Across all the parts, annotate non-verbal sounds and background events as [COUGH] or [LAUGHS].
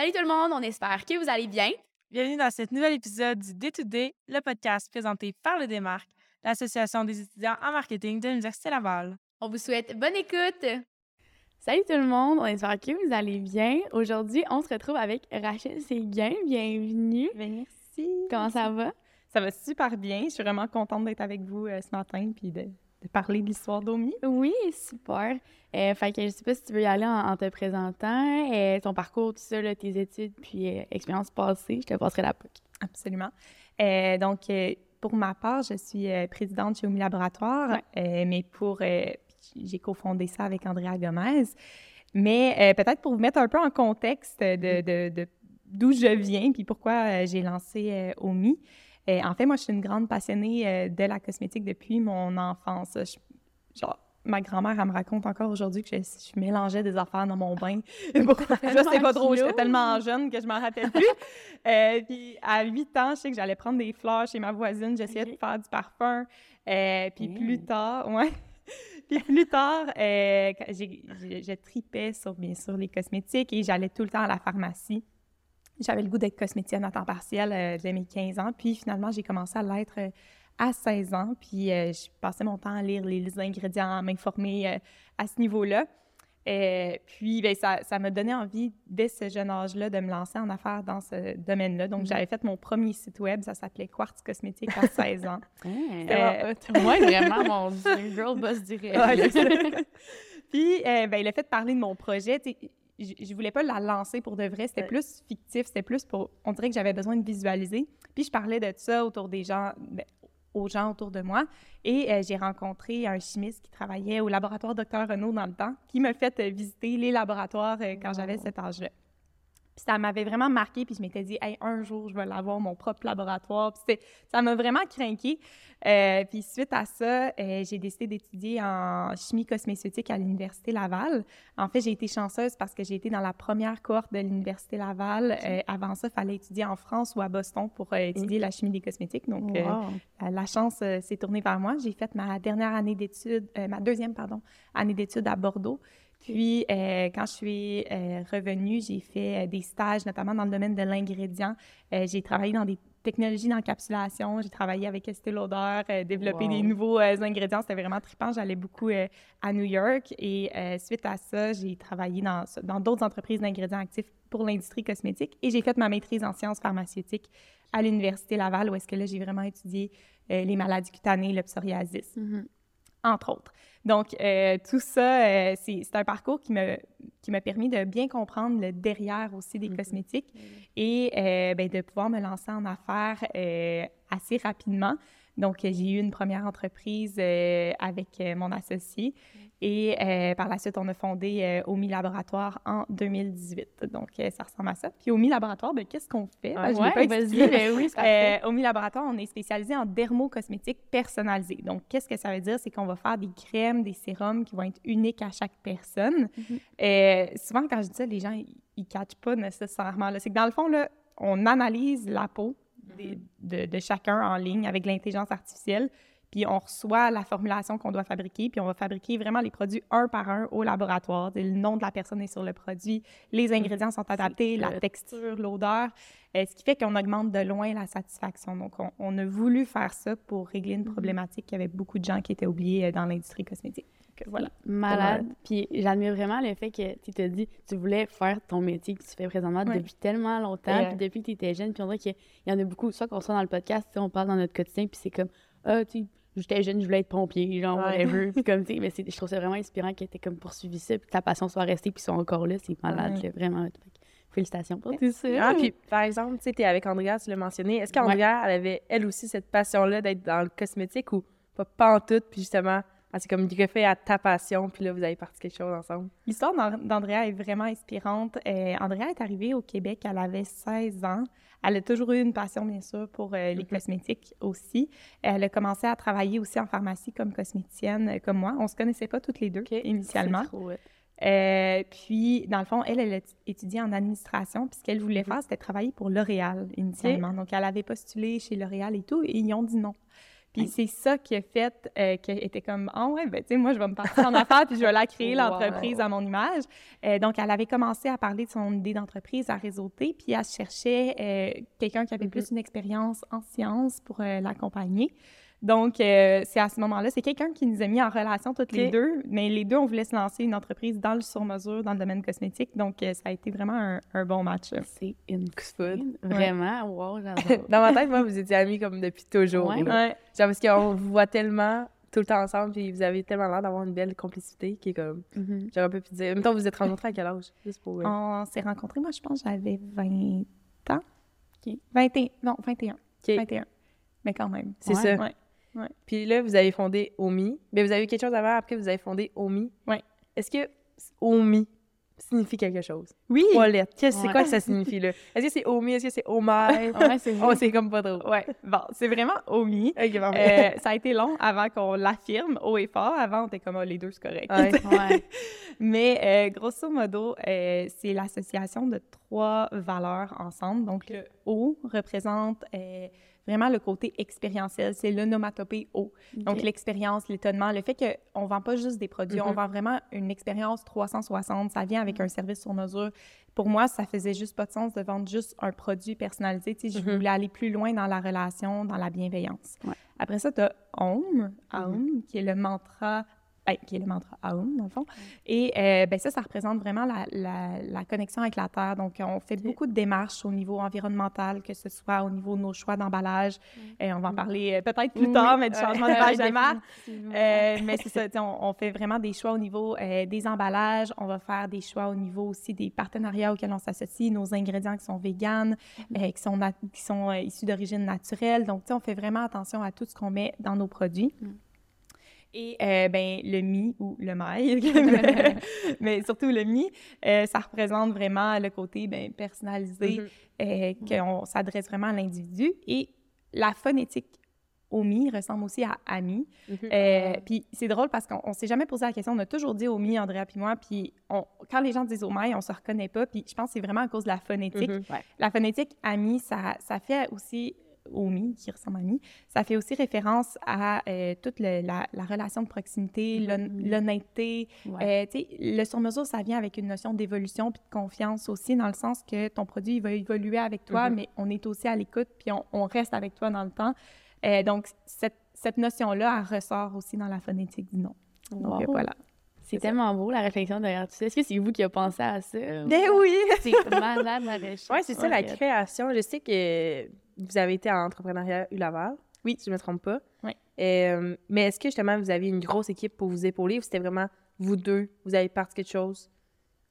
Salut tout le monde, on espère que vous allez bien. Bienvenue dans cet nouvel épisode du Day-to-Day, le podcast présenté par le Démarque, l'Association des étudiants en marketing de l'Université Laval. On vous souhaite bonne écoute. Salut tout le monde, on espère que vous allez bien. Aujourd'hui, on se retrouve avec Rachel Séguin. Bienvenue. Merci. Comment ça va? Ça va super bien. Je suis vraiment contente d'être avec vous euh, ce matin puis de, de parler de l'histoire d'Omi. Oui, super. Euh, fait que je sais pas si tu veux y aller en, en te présentant, euh, ton parcours, tout ça, là, tes études, puis euh, expérience passée. Je te passerai la POC. Absolument. Euh, donc, pour ma part, je suis présidente chez Omi Laboratoire, mais pour... j'ai cofondé ça avec Andrea Gomez. Mais peut-être pour vous mettre un peu en contexte de, de- de- d'où je viens puis pourquoi j'ai lancé Omi. Euh, en fait, moi, je suis une grande passionnée euh, de la cosmétique depuis mon enfance. Je- genre, ma grand-mère, elle me raconte encore aujourd'hui que je, je mélangeais des affaires dans mon bain. [LAUGHS] Pourquoi? je sais pas trop, j'étais tellement jeune que je m'en rappelle plus. [LAUGHS] Euh, puis à 8 ans, je sais que j'allais prendre des fleurs chez ma voisine, j'essayais de faire du parfum. Euh, puis plus tard, ouais. [LAUGHS] Puis plus tard, euh, je tripais sur, bien sûr, les cosmétiques et j'allais tout le temps à la pharmacie. J'avais le goût d'être cosméticienne à temps partiel euh, dès mes 15 ans. Puis finalement, j'ai commencé à l'être euh, à 16 ans. Puis euh, je passais mon temps à lire les, les ingrédients, à m'informer euh, à ce niveau-là. Puis ben, ça ça m'a donné envie, dès ce jeune âge-là, de me lancer en affaires dans ce domaine-là. Donc, Mhm. j'avais fait mon premier site web, ça s'appelait Quartz Cosmétique à 16 ans. [LAUGHS] Euh, moi, vraiment, mon [LAUGHS] girl boss direct. [LAUGHS] Puis, ben, le fait de parler de mon projet, je, je voulais pas la lancer pour de vrai, c'était Ouais. plus fictif, c'était plus pour... On dirait que j'avais besoin de visualiser. Puis, je parlais de ça autour des gens, ben, aux gens autour de moi. Et euh, j'ai rencontré un chimiste qui travaillait au laboratoire Dr Renault dans le temps, qui m'a fait euh, visiter les laboratoires euh, quand j'avais cet âge-là. Puis ça m'avait vraiment marqué, puis je m'étais dit, hey, un jour, je vais l'avoir, mon propre laboratoire. Puis ça m'a vraiment craqué. Euh, puis suite à ça, euh, j'ai décidé d'étudier en chimie cosmétique à l'Université Laval. En fait, j'ai été chanceuse parce que j'ai été dans la première cohorte de l'Université Laval. Euh, avant ça, il fallait étudier en France ou à Boston pour étudier la chimie des cosmétiques. Donc, Wow. la- chance s'est tournée vers moi. J'ai fait ma dernière année d'études, ma deuxième, pardon, année d'études à Bordeaux. Puis, euh, quand je suis euh, revenue, j'ai fait euh, des stages, notamment dans le domaine de l'ingrédient. Euh, j'ai travaillé dans des technologies d'encapsulation. J'ai travaillé avec Estée Lauder, développé Wow. des nouveaux ingrédients. C'était vraiment trippant. J'allais beaucoup à New York. Et suite à ça, j'ai travaillé dans dans d'autres entreprises d'ingrédients actifs pour l'industrie cosmétique. Et j'ai fait ma maîtrise en sciences pharmaceutiques à l'Université Laval, où est-ce que là, j'ai vraiment étudié les maladies cutanées, le psoriasis Mhm. entre autres. Donc, euh, tout ça, euh, c'est un parcours qui m'a qui permis de bien comprendre le derrière aussi des Mhm. cosmétiques et euh, ben, de pouvoir me lancer en affaires assez rapidement. Donc, j'ai eu une première entreprise avec mon associé et euh, par la suite, on a fondé euh, Omi Laboratoire en 2018. Donc, euh, ça ressemble à ça. Puis, Omi Laboratoire, ben, qu'est-ce qu'on fait? Ben, l'ai Ouais, vas-y, ben oui, c'est. Euh, Omi Laboratoire, on est spécialisé en dermocosmétique personnalisée. Donc, qu'est-ce que ça veut dire? C'est qu'on va faire des crèmes, des sérums qui vont être uniques à chaque personne. Euh, souvent, quand je dis ça, les gens, ils ne catchent pas nécessairement. C'est que dans le fond, là, on analyse la peau de, de chacun en ligne avec l'intelligence artificielle, puis on reçoit la formulation qu'on doit fabriquer, puis on va fabriquer vraiment les produits un par un au laboratoire. Le nom de la personne est sur le produit, les ingrédients sont adaptés, la texture, l'odeur, euh, ce qui fait qu'on augmente de loin la satisfaction. Donc, on, on a voulu faire ça pour régler une problématique qu'il y avait beaucoup de gens qui étaient oubliés euh, dans l'industrie cosmétique. Donc, voilà. Malade. Puis j'admire vraiment le fait que tu t'as dit tu voulais faire ton métier que tu fais présentement Ouais. depuis tellement longtemps, puis depuis que tu étais jeune. Puis on dirait qu'il y en a beaucoup, soit qu'on soit dans le podcast, tu on parle dans notre quotidien, puis c'est comme ah, tu sais, j'étais jeune, je voulais être pompier, genre, Ouais. whatever. [LAUGHS] puis comme, tu sais, mais c'est- je trouve ça vraiment inspirant que tu comme poursuivi ça, puis que ta passion soit restée, puis qu'ils sont encore là. C'est malade, Ouais. là, vraiment. Fait félicitations pour tout ça. Ah, puis par exemple, tu sais, t'es avec Andrea, tu l'as mentionné. Est-ce qu'Andrea, elle avait elle aussi cette passion-là d'être dans le cosmétique ou pas, pas en tout, puis justement, elle s'est comme fait à ta passion, puis là, vous avez parti quelque chose ensemble? L'histoire d'An- d'Andrea est vraiment inspirante. Euh, Andrea est arrivée au Québec, elle avait 16 ans. Elle a toujours eu une passion, bien sûr, pour euh, les Mhm. cosmétiques aussi. Elle a commencé à travailler aussi en pharmacie comme cosméticienne, euh, comme moi. On se connaissait pas toutes les deux initialement. Trop. Euh, puis, dans le fond, elle, elle a étudié en administration. Puis, ce qu'elle voulait faire, c'était travailler pour L'Oréal initialement. Donc, elle avait postulé chez L'Oréal et tout, et ils ont dit non. Puis c'est ça qui a fait euh, qu'elle était comme Ah ouais, ben tu sais, moi, je vais me partir en affaires puis je vais la créer, l'entreprise à mon image. Euh, donc, elle avait commencé à parler de son idée d'entreprise, à réseauter, puis elle cherchait euh, quelqu'un qui avait mm-hmm. plus une expérience en sciences pour l'accompagner. Donc, euh, c'est à ce moment-là, c'est quelqu'un qui nous a mis en relation toutes les deux, mais les deux, on voulait se lancer une entreprise dans le sur-mesure, dans le domaine cosmétique. Donc, euh, ça a été vraiment un, bon match. C'est une food. Vraiment, wow, j'adore. [LAUGHS] dans ma tête, moi, vous étiez amis comme depuis toujours. Ouais. Genre, parce qu'on vous voit tellement tout le temps ensemble, puis vous avez tellement l'air d'avoir une belle complicité qui est comme. Mm-hmm. J'aurais pu dire. En même temps, vous êtes rencontrés à quel âge? Juste pour, On s'est rencontrés, moi, je pense, j'avais 20 ans. OK. 21. Non, 21. 21. Mais quand même. C'est ça. Puis là, vous avez fondé OMI. Mais vous avez eu quelque chose avant, après, vous avez fondé OMI. Oui. Est-ce que OMI signifie quelque chose? Oui. C'est quoi que ça signifie, là? Est-ce que c'est OMI? Est-ce que c'est OMI? ouais, c'est oh, c'est comme pas trop. Ouais. Bon, c'est vraiment OMI. Euh, ça a été long avant qu'on l'affirme haut et fort. Avant, on était comme, oh, les deux, c'est correct. Ouais. [LAUGHS] Mais euh, grosso modo, euh, c'est l'association de trois valeurs ensemble. Donc, le O représente vraiment le côté expérientiel. C'est l'onomatopée haut. Donc, l'expérience, l'étonnement, le fait qu'on ne vend pas juste des produits, on mm-hmm. vend vraiment une expérience 360. Ça vient avec un service sur mesure. Pour moi, ça faisait juste pas de sens de vendre juste un produit personnalisé. Tu sais, Je mm-hmm. voulais aller plus loin dans la relation, dans la bienveillance. Après ça, tu as Home, Home, qui est le mantra qui est le mantra Aum, dans le fond. Et euh, ben, ça, ça représente vraiment la, la, connexion avec la Terre. Donc, on fait beaucoup de démarches au niveau environnemental, que ce soit au niveau de nos choix d'emballage. On va en parler euh, peut-être plus tard, mais du changement de marque. Euh, mais c'est ça, on, on, fait vraiment des choix au niveau des emballages. On va faire des choix au niveau aussi des partenariats auxquels on s'associe, nos ingrédients qui sont véganes, mm-hmm. qui sont, qui sont issus d'origine naturelle. Donc, on fait vraiment attention à tout ce qu'on met dans nos produits. Et euh, ben, le mi ou le mail, [LAUGHS] mais surtout le mi, euh, ça représente vraiment le côté ben, personnalisé, mm-hmm. euh, qu'on s'adresse vraiment à l'individu. Et la phonétique Omi ressemble aussi à Ami. Mm-hmm. puis c'est drôle parce qu'on s'est jamais posé la question. On a toujours dit Omi, Andrea puis moi. Puis quand les gens disent Omi, on se reconnaît pas. Puis je pense que c'est vraiment à cause de la phonétique. Mm-hmm. La phonétique Ami, ça, ça fait aussi Omi, qui ressemble à Mi, ça fait aussi référence à euh, toute la, la, relation de proximité, mm-hmm. l'honnêteté. Euh, le sur-mesure, ça vient avec une notion d'évolution puis de confiance aussi, dans le sens que ton produit va évoluer avec toi, mm-hmm. mais on est aussi à l'écoute puis on, reste avec toi dans le temps. Euh, donc, cette, cette notion-là, elle ressort aussi dans la phonétique du nom. Donc, voilà. C'est tellement beau, la réflexion derrière tout ça. Est-ce que c'est vous qui avez pensé à ça? Ben oui! C'est malade, la recherche. Oui, c'est ça, la création. Je sais que vous avez été en entrepreneuriat U-Laval. Oui. Si je ne me trompe pas. Oui. Euh, mais est-ce que justement, vous aviez une grosse équipe pour vous épauler ou c'était vraiment vous deux, vous avez parti quelque chose?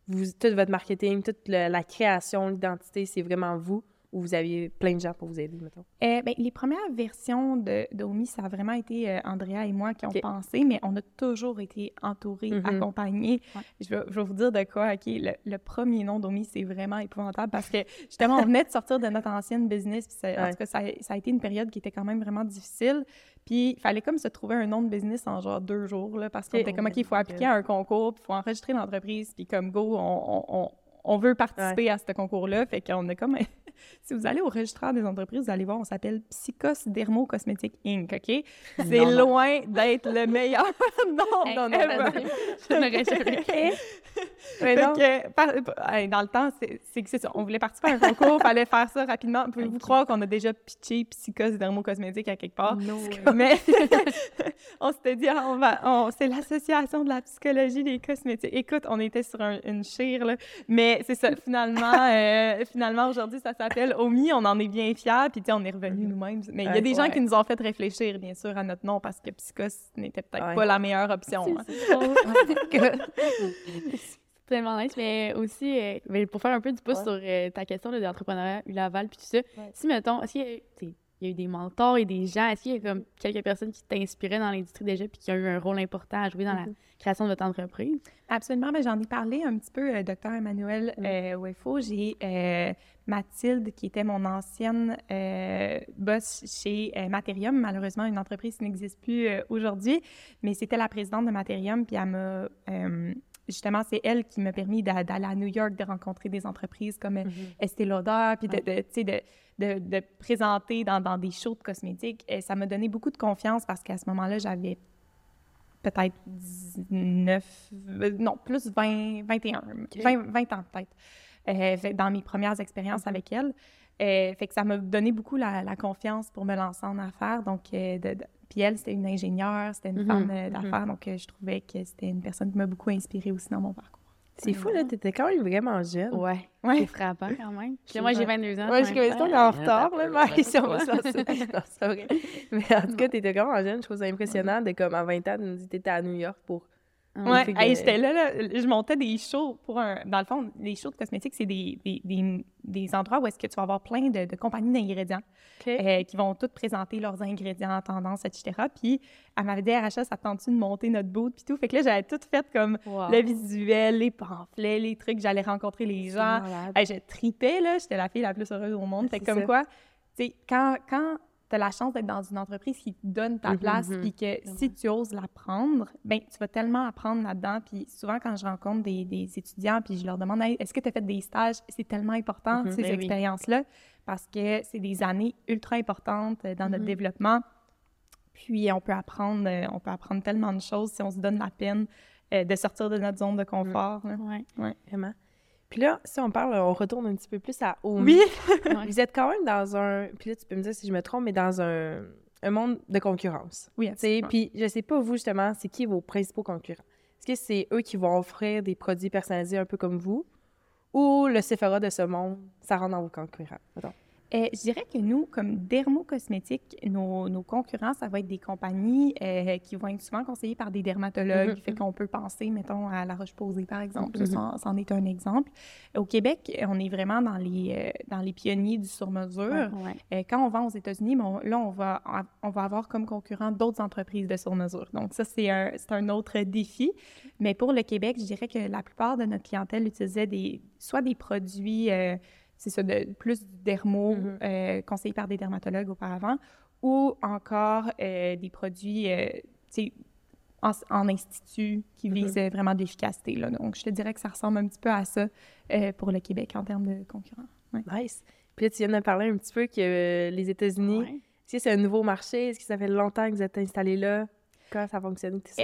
Vous, tout votre marketing, toute la création, l'identité, c'est vraiment vous? Ou vous aviez plein de gens pour vous aider, mettons? Euh, ben, les premières versions de d'Omi, ça a vraiment été euh, Andrea et moi qui ont pensé, mais on a toujours été entourés, mm-hmm. accompagnés. Je, vais, je, vais, vous dire de quoi, OK, le, premier nom d'Omi, c'est vraiment épouvantable parce que, justement, on venait de sortir de notre ancienne business, puis en tout cas, ça, ça, a été une période qui était quand même vraiment difficile. Puis, il fallait comme se trouver un nom de business en genre deux jours, là, parce qu'on était comme, OK, il faut appliquer à un concours, puis il faut enregistrer l'entreprise, puis comme, go, on, on, on veut participer à ce concours-là. Fait qu'on a comme si vous allez au registraire des entreprises, vous allez voir, on s'appelle Psychos Dermo Cosmétique Inc., OK? C'est loin d'être le meilleur [LAUGHS] nom [LAUGHS] non, non, Je n'aurais jamais Mais donc, dans le temps, c'est que c'est ça. On voulait participer à un concours, il fallait faire ça rapidement. Pouvez-vous croire qu'on a déjà pitché Psychos Dermo Cosmétique à quelque part? Non. [LAUGHS] Mais on s'était dit, ah, on va, c'est l'association de la psychologie des cosmétiques. Écoute, on était sur une chire, là. Mais c'est ça, finalement, euh, finalement aujourd'hui, ça s'appelle OMI. On en est bien fiers, puis on est revenu mhm. nous-mêmes. Mais il y a des gens qui nous ont fait réfléchir, bien sûr, à notre nom, parce que Psychos n'était peut-être pas la meilleure option. [LAUGHS] C'est hein. tellement nice, mais aussi, euh, pour faire un peu du pouce sur euh, ta question d'entrepreneuriat, Laval, puis tout ça, si, mettons, si il y a eu des mentors et des gens. Est-ce qu'il y a comme quelques personnes qui t'inspiraient dans l'industrie déjà puis qui ont eu un rôle important à jouer dans la mhm. création de votre entreprise? Absolument. Ben, j'en ai parlé un petit peu, euh, docteur Emmanuel euh, J'ai euh, Mathilde, qui était mon ancienne euh, boss chez Materium. Malheureusement, une entreprise qui n'existe plus aujourd'hui, mais c'était la présidente de Materium, puis elle m'a justement, c'est elle qui m'a permis d'aller à New York, de rencontrer des entreprises comme mm Estée Lauder, puis de, de, de, de, présenter dans, dans, des shows de cosmétiques. Et ça m'a donné beaucoup de confiance parce qu'à ce moment-là, j'avais peut-être 19, euh, non, plus 20, 21, 20, ans peut-être, euh, dans mes premières expériences mm-hmm. avec elle. Euh, fait que ça m'a donné beaucoup la, la, confiance pour me lancer en affaires. Donc, de, puis elle, c'était une ingénieure, c'était une mm-hmm. femme mm-hmm. d'affaires. Donc, je trouvais que c'était une personne qui m'a beaucoup inspirée aussi dans mon parcours. C'est fou, là, t'étais quand même vraiment jeune. Ouais. ouais. C'est frappant quand même. Puis moi, j'ai 22 ans. Ouais, je suis comme en retard, là, mais si on va [LAUGHS] c'est vrai. Mais en tout cas, t'étais vraiment jeune. Je trouve ça impressionnant de, comme, à 20 ans, de nous dire que t'étais à New York pour Ouais, j'étais là, là, je montais des shows pour un... Dans le fond, les shows de cosmétiques, c'est des, des, des, des, endroits où est-ce que tu vas avoir plein de, de compagnies d'ingrédients euh, qui vont toutes présenter leurs ingrédients, tendances, etc. Puis, elle m'avait dit, RHA, ça tente-tu de monter notre boot, puis tout? Fait que là, j'avais tout fait comme le visuel, les pamphlets, les trucs, j'allais rencontrer les gens. Hey, je tripais, là, j'étais la fille la plus heureuse au monde. Fait comme quoi, tu sais, quand, quand tu as la chance d'être dans une entreprise qui te donne ta mhm, place, mhm. puis que si tu oses la prendre, ben tu vas tellement apprendre là-dedans. Puis souvent, quand je rencontre des, des étudiants, puis je leur demande est-ce que tu as fait des stages? C'est tellement important, ces ben expériences-là, parce que c'est des années ultra importantes euh, dans notre développement. Puis on peut apprendre, euh, on peut apprendre tellement de choses si on se donne la peine euh, de sortir de notre zone de confort. Oui, ouais, vraiment. Puis là, si on parle, on retourne un petit peu plus à Oui! [LAUGHS] Vous êtes quand même dans un. Puis là, tu peux me dire si je me trompe, mais dans un, un monde de concurrence. Oui, absolument. Puis je sais pas, vous, justement, c'est qui vos principaux concurrents? Est-ce que c'est eux qui vont offrir des produits personnalisés un peu comme vous? Ou le Sephora de ce monde, ça rentre dans vos concurrents? Euh, je dirais que nous, comme dermocosmétiques, nos, nos concurrents, ça va être des compagnies euh, qui vont être souvent conseillées par des dermatologues, mm-hmm, fait qu'on peut penser, mettons, à La Roche-Posay, par exemple. Mm-hmm. Ça, en est un exemple. Au Québec, on est vraiment dans les, euh, dans les pionniers du sur-mesure. quand on va aux États-Unis, là, on va, on va avoir comme concurrent d'autres entreprises de sur-mesure. Donc, ça, c'est un, un autre défi. Mais pour le Québec, je dirais que la plupart de notre clientèle utilisait des, soit des produits c'est ça, de, plus du dermo, mm-hmm. euh, conseillé par des dermatologues auparavant, ou encore euh, des produits, euh, en, en, institut qui mm-hmm. visent vraiment de l'efficacité. Donc, je te dirais que ça ressemble un petit peu à ça pour le Québec en termes de concurrents. Nice. Puis là, tu viens de parler un petit peu que les États-Unis, que c'est un nouveau marché? Est-ce que ça fait longtemps que vous êtes installé là? Comment ça fonctionne? Tout ça,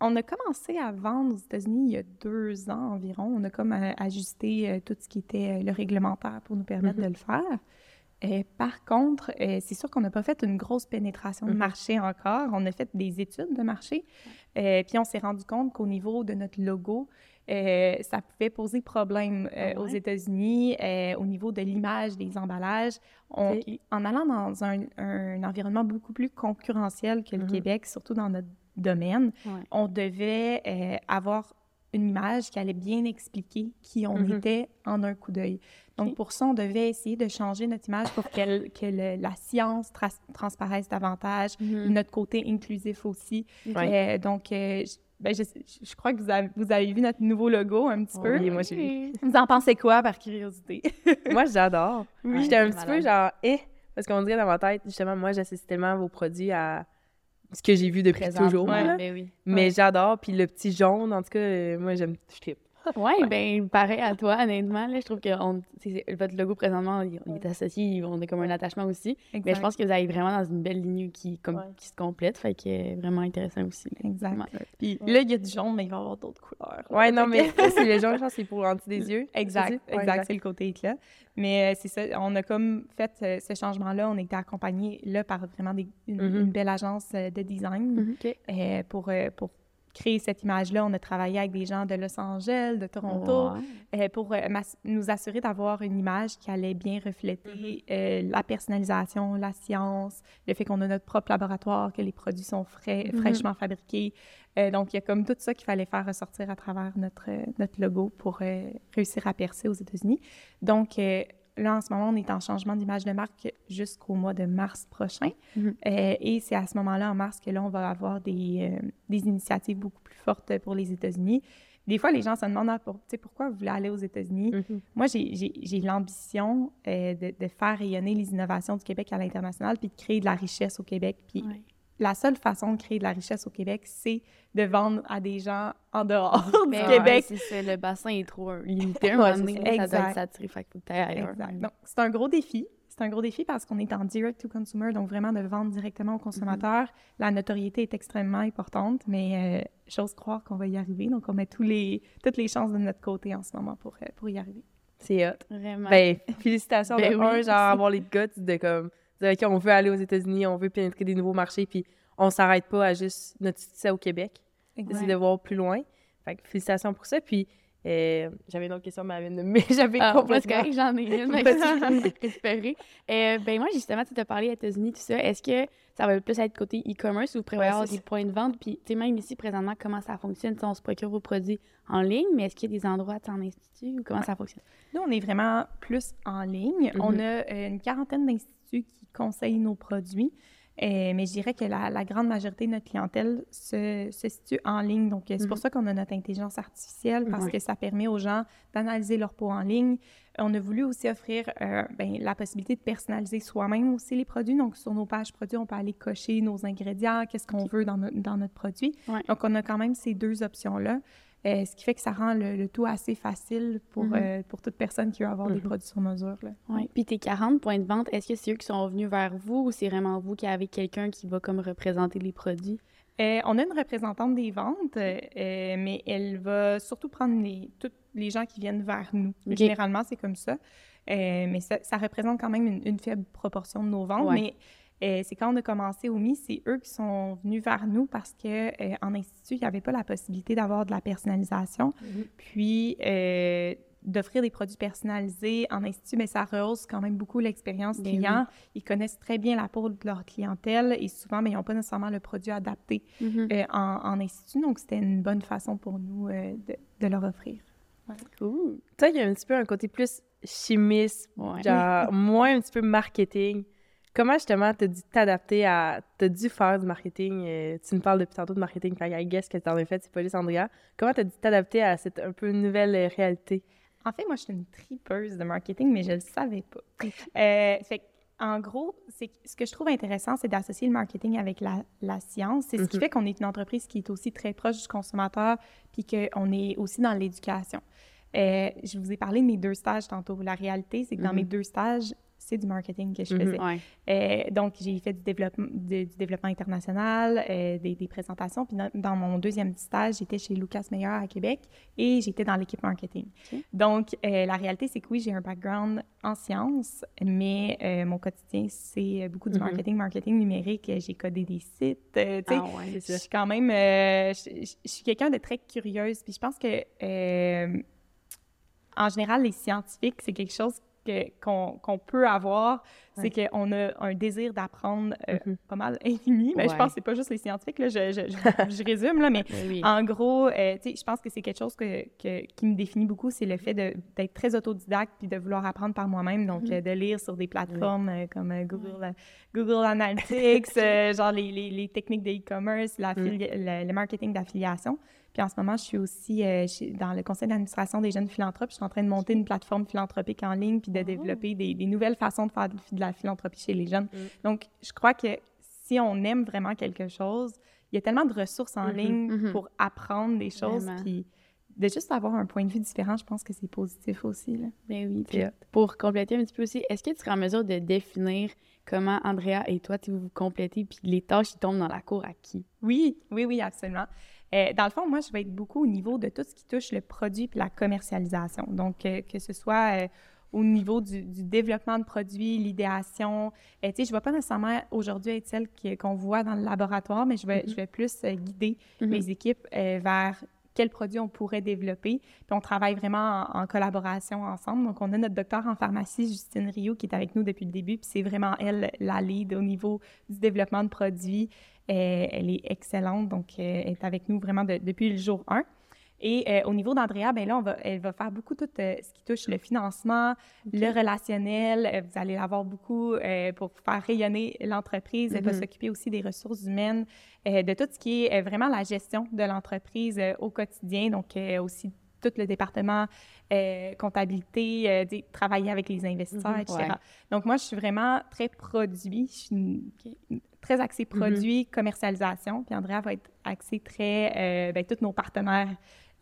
on a commencé à vendre aux États-Unis il y a deux ans environ. On a comme euh, ajusté euh, tout ce qui était euh, le réglementaire pour nous permettre mm-hmm. de le faire. par contre, c'est sûr qu'on n'a pas fait une grosse pénétration de mm-hmm. marché encore. On a fait des études de marché. puis on s'est rendu compte qu'au niveau de notre logo, ça pouvait poser problème ah aux États-Unis au niveau de l'image des emballages. En allant dans un, environnement beaucoup plus concurrentiel que le mm-hmm. Québec, surtout dans notre domaine, on devait euh, avoir une image qui allait bien expliquer qui on mm-hmm. était en un coup d'œil. Donc, pour ça, on devait essayer de changer notre image pour que la science transparaisse davantage, mm-hmm. notre côté inclusif aussi. Euh, donc, euh, ben, je, crois que vous avez, vous avez, vu notre nouveau logo un petit peu. Oui, moi j'ai vu. Vous en pensez quoi par curiosité? [LAUGHS] moi, j'adore. J'étais un petit peu genre, eh, parce qu'on dirait dans ma tête, justement, moi, j'associe tellement vos produits à ce que j'ai vu depuis toujours. Ben mais, j'adore. Puis le petit jaune, en tout cas, euh, moi, j'aime, je tripe. [LAUGHS] Oui, ben pareil à toi, honnêtement. Là, je trouve que on, votre logo présentement, il, est associé, on a comme un attachement aussi. Mais je pense que vous allez vraiment dans une belle ligne qui, comme, qui se complète, fait que est vraiment intéressant aussi. Exact. Puis là, il y a du jaune, mais il va y avoir d'autres couleurs. Oui, non, mais [LAUGHS] c'est le jaune, [LAUGHS] je pense c'est pour anti des yeux. Exact, exact, c'est le côté éclat. Mais euh, c'est ça, on a comme fait euh, ce changement-là, on a été accompagné là par vraiment des, une, mm-hmm. belle agence euh, de design mm-hmm. pour, pour créer cette image-là, on a travaillé avec des gens de Los Angeles, de Toronto, euh, pour euh, nous assurer d'avoir une image qui allait bien refléter mm-hmm. euh, la personnalisation, la science, le fait qu'on a notre propre laboratoire, que les produits sont frais, mm-hmm. fraîchement fabriqués. donc, il y a comme tout ça qu'il fallait faire ressortir à travers notre, notre logo pour réussir à percer aux États-Unis. Donc, Là, en ce moment, on est en changement d'image de marque jusqu'au mois de mars prochain. Mhm. Euh, et c'est à ce moment-là, en mars, que là, on va avoir des, euh, des initiatives beaucoup plus fortes pour les États-Unis. Des fois, les gens se demandent ah, pour, pourquoi vous voulez aller aux États-Unis? Mhm. Moi, j'ai l'ambition euh, de, de, faire rayonner les innovations du Québec à l'international, puis de créer de la richesse au Québec. Puis la seule façon de créer de la richesse au Québec, c'est de vendre à des gens en dehors [LAUGHS] du Ben Québec. ouais, c'est ça, le bassin est trop euh, limité. [LAUGHS] un Ouais, moment c'est donné, ça. doit être saturé, fait que ailleurs. Exact. Donc, c'est un gros défi. C'est un gros défi parce qu'on est en direct to consumer, donc vraiment de vendre directement au consommateur. La notoriété est extrêmement importante, mais euh, j'ose croire qu'on va y arriver. Donc, on met tous les, toutes les chances de notre côté en ce moment pour, euh, pour y arriver. C'est hot. Vraiment. Ben, félicitations Ben de oui, un, genre, avoir les guts de comme, dire, OK, on veut aller aux États-Unis, on veut pénétrer des nouveaux marchés, puis on s'arrête pas à juste notre succès au Québec. Essayer de voir plus loin. Fait que félicitations pour ça. Puis, euh, j'avais une autre question, mais [LAUGHS] m'échapper Ah, complètement. correct, j'en ai une, [LAUGHS] mais [LAUGHS] récupérer. Euh, ben moi, justement, tu as parlé États-Unis, tout ça. Est-ce que ça va plus être côté e-commerce ou prévoyez Ouais, avoir des points de vente? Puis, tu sais, même ici, présentement, comment ça fonctionne? Tu sais, on se procure vos produits en ligne, mais est-ce qu'il y a des endroits, en institut ou comment ça fonctionne? Nous, on est vraiment plus en ligne. Mhm. On a euh, une quarantaine d'instituts qui conseillent nos produits. Euh, mais je dirais que la, la grande majorité de notre clientèle se, se situe en ligne. Donc, euh, c'est pour Mhm. ça qu'on a notre intelligence artificielle, parce que ça permet aux gens d'analyser leur peau en ligne. On a voulu aussi offrir euh, ben, la possibilité de personnaliser soi-même aussi les produits. Donc, sur nos pages produits, on peut aller cocher nos ingrédients, qu'est-ce qu'on veut dans, no- dans notre produit. Donc, on a quand même ces deux options-là. Euh, ce qui fait que ça rend le, le tout assez facile pour, Mhm. euh, pour toute personne qui veut avoir des Mhm. produits sur mesure. là. Puis, tes 40 points de vente, est-ce que c'est eux qui sont venus vers vous ou c'est vraiment vous qui avez quelqu'un qui va comme représenter les produits? Euh, on a une représentante des ventes, euh, mais elle va surtout prendre les, tous les gens qui viennent vers nous. Généralement, c'est comme ça. Euh, mais ça, ça représente quand même une, une faible proportion de nos ventes. Ouais. Mais euh, c'est quand on a commencé au MI, c'est eux qui sont venus vers nous parce que euh, en institut, il n'y avait pas la possibilité d'avoir de la personnalisation. Mhm. Puis euh, d'offrir des produits personnalisés en institut, mais ça rehausse quand même beaucoup l'expérience Ben client. Ils connaissent très bien la peau de leur clientèle et souvent, mais ils n'ont pas nécessairement le produit adapté Mhm. en, en institut. Donc, c'était une bonne façon pour nous de, de leur offrir. Cool. Toi, il y a un petit peu un côté plus chimiste, Ouais. genre [LAUGHS] moins un petit peu marketing. Comment justement t'as dû t'adapter à. T'as dû faire du marketing? euh, tu me parles depuis tantôt de marketing, fait I guess que t'en as fait, c'est pas juste Andrea. Comment t'as dû t'adapter à cette un peu nouvelle euh, réalité? En fait, moi, je suis une tripeuse de marketing, mais je ne le savais pas. Euh, fait en gros, c'est ce que je trouve intéressant, c'est d'associer le marketing avec la, la science. C'est ce qui Mhm. fait qu'on est une entreprise qui est aussi très proche du consommateur, puis qu'on est aussi dans l'éducation. Euh, je vous ai parlé de mes deux stages tantôt. La réalité, c'est que dans Mhm. mes deux stages, c'est du marketing que je Mhm. faisais. Ouais. Euh, donc, j'ai fait du développement, de- du développement international, euh, des, des présentations. Puis dans, dans mon deuxième stage, j'étais chez Lucas Meyer à Québec et j'étais dans l'équipe marketing. Donc, euh, la réalité, c'est que oui, j'ai un background en sciences, mais mon quotidien, c'est beaucoup du Mhm. marketing, marketing numérique. J'ai codé des sites. tu sais, Ah ouais. Je suis quand même, je, suis quelqu'un de très curieuse. Puis je pense que, en général, les scientifiques, c'est quelque chose qu'on peut avoir, c'est qu'on a un désir d'apprendre euh, Mhm. pas mal infini. Mais je pense que c'est pas juste les scientifiques, là, je, je, je- [LAUGHS] je résume, là, mais oui. en gros, euh, je pense que c'est quelque chose que, que- qui me définit beaucoup, c'est le fait d'être très autodidacte puis de vouloir apprendre par moi-même, donc Mhm. euh, de lire sur des plateformes euh, comme Google, Google Analytics, [LAUGHS] genre les, les- les techniques de e-commerce, le, le marketing d'affiliation. Puis en ce moment, je suis aussi euh, je suis dans le conseil d'administration des jeunes philanthropes. Je suis en train de monter une plateforme philanthropique en ligne puis de développer des, des nouvelles façons de faire de, de la philanthropie chez les jeunes. Donc, je crois que si on aime vraiment quelque chose, il y a tellement de ressources en Mhm, ligne mhm. pour apprendre des choses. Vraiment. Puis de juste avoir un point de vue différent, je pense que c'est positif aussi. Là. Ben oui. Puis pour compléter un petit peu aussi, est-ce que tu serais en mesure de définir comment Andrea et toi, tu vous complétez, puis les tâches qui tombent dans la cour à qui? Oui, oui, oui, absolument. Euh, dans le fond, moi, je vais être beaucoup au niveau de tout ce qui touche le produit puis la commercialisation. Donc, euh, que ce soit euh, au niveau du, du développement de produits, l'idéation. Tu sais, je ne vais pas nécessairement aujourd'hui être celle qu'on voit dans le laboratoire, mais je vais, Mhm. je vais plus guider Mhm. mes équipes vers quels produits on pourrait développer. Puis on travaille vraiment en, collaboration ensemble. Donc, on a notre docteur en pharmacie, Justine Rio, qui est avec nous depuis le début. Puis c'est vraiment elle, la lead au niveau du développement de produits. Euh, elle est excellente, donc euh, elle est avec nous vraiment de- depuis le jour 1. Et euh, au niveau d'Andrea, ben là, on va, elle va faire beaucoup tout euh, ce qui touche le financement, le relationnel. Euh, vous allez l'avoir beaucoup pour faire rayonner l'entreprise. Elle va Mhm. s'occuper aussi des ressources humaines, de tout ce qui est vraiment la gestion de l'entreprise au quotidien. Donc, aussi tout le département comptabilité, travailler avec les investisseurs, Mhm. etc. Ouais. Donc, moi, je suis vraiment très produit. Je suis une- très axée produit, commercialisation. Puis Andrea va être axée très, euh, ben, tous nos partenaires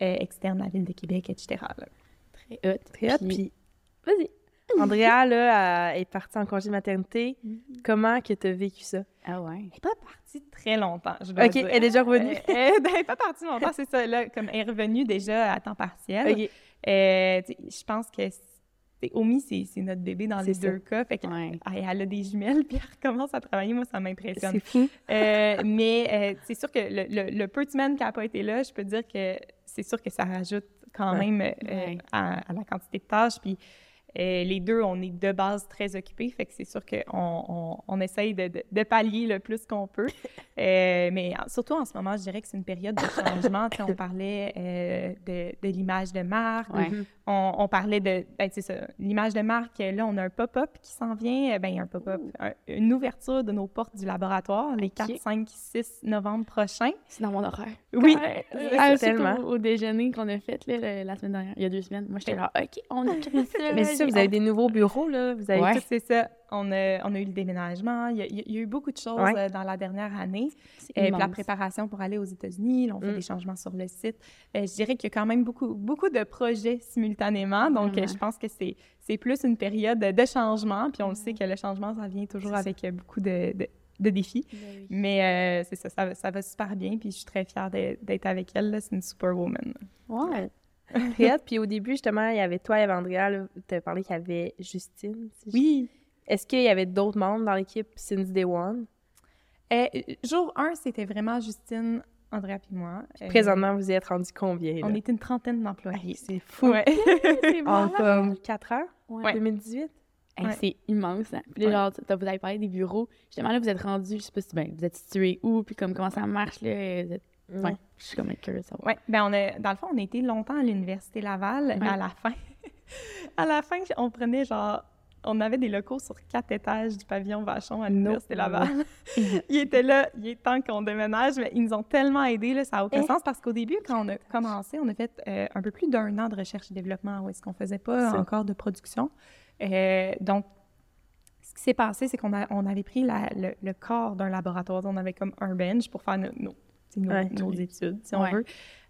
euh, externes, la Ville de Québec, etc. là. Très hot. Très hot. Puis- Puis, Vas-y. [LAUGHS] Andrea, là, elle est partie en congé de maternité. Comment que tu as vécu ça? Ah ouais. Elle n'est pas partie très longtemps, je dois OK, dire. elle est déjà revenue. Euh, elle n'est pas partie longtemps, c'est ça. Là, comme elle est revenue déjà à temps partiel. OK. Euh, je pense que Omi, c'est notre bébé dans les ça. deux cas. Fait que, Ouais. elle a des jumelles, [LAUGHS] puis elle recommence à travailler. Moi, ça m'impressionne. C'est fou. Euh, mais euh, c'est sûr que le, le, le peu de semaines qu'elle n'a pas été là, je peux dire que c'est sûr que ça rajoute quand Ouais. même euh, Ouais. à, à la quantité de tâches. Puis euh, les deux, on est de base très occupés, fait que c'est sûr qu'on on, on essaye de, de, de pallier le plus qu'on peut. [LAUGHS] Euh, mais en- surtout en ce moment, je dirais que c'est une période de changement. On parlait euh, de, de l'image de marque, Ouais. Mhm. on, on parlait de, ben, c'est ça, l'image de marque. Là, on a un pop-up qui s'en vient. Ben, il y a un pop-up, un- une ouverture de nos portes du laboratoire les 4, 5, 6 novembre prochains. C'est dans mon horaire. Oui. Ah, tellement. Au, au déjeuner qu'on a fait là, la semaine dernière, il y a deux semaines. Moi, j'étais là, OK, on a [LAUGHS] créé ça. Mais ça, vous avez hâte. des nouveaux bureaux, là. Vous avez Ouais. tout- C'est ça. On a, on a eu le déménagement. Il y a, il y a eu beaucoup de choses Ouais. euh, dans la dernière année. C'est Euh, puis la préparation pour aller aux États-Unis, on fait Mm. des changements sur le site. Euh, je dirais qu'il y a quand même beaucoup, beaucoup de projets simultanément. Donc, je pense que c'est, c'est plus une période de changement. Puis on le sait que le changement, ça vient toujours C'est avec beaucoup de, de- de défis. Ben oui. Mais euh, c'est ça, ça, va- ça va super bien. Puis je suis très fière de- d'être avec elle. là. C'est une superwoman. Ouais. [LAUGHS] Hot. Puis au début, justement, il y avait toi, il y avait Andrea. Tu as parlé qu'il y avait Justine. si je- Oui. Est-ce qu'il y avait d'autres membres dans l'équipe since day one? Euh, jour 1, c'était vraiment Justine, Andrea puis moi. Euh, Présentement, vous y êtes rendu combien? on est une trentaine d'employés. C'est fou. Ouais. [LAUGHS] C'est En comme 4 heures? Ouais. 2018? Hey, Ouais. C'est immense. Hein? Puis là, Ouais. genre, t'as- vous avez parlé des bureaux. Justement, là, vous êtes rendu, je sais pas si ben, vous êtes situé où, puis comme comment ça marche, là. Vous êtes... Ouais, je suis comme curieuse. Oui, ben on a, dans le fond, on a été longtemps à l'Université Laval, mais Ouais. à la fin, [LAUGHS] à la fin, on prenait genre, on avait des locaux sur quatre étages du pavillon Vachon à l'Université No. Laval. [LAUGHS] ils étaient là, il est temps qu'on déménage, mais ils nous ont tellement aidés, là, ça n'a aucun Eh. sens, parce qu'au début, quand on a commencé, on a fait euh, un peu plus d'un an de recherche et développement, où est-ce qu'on faisait pas Ça. encore de production. Euh, donc, ce qui s'est passé, c'est qu'on a- on avait pris la- le, le corps d'un laboratoire. On avait comme un bench pour faire nos, nos- Ouais. nos études, si on Ouais. veut.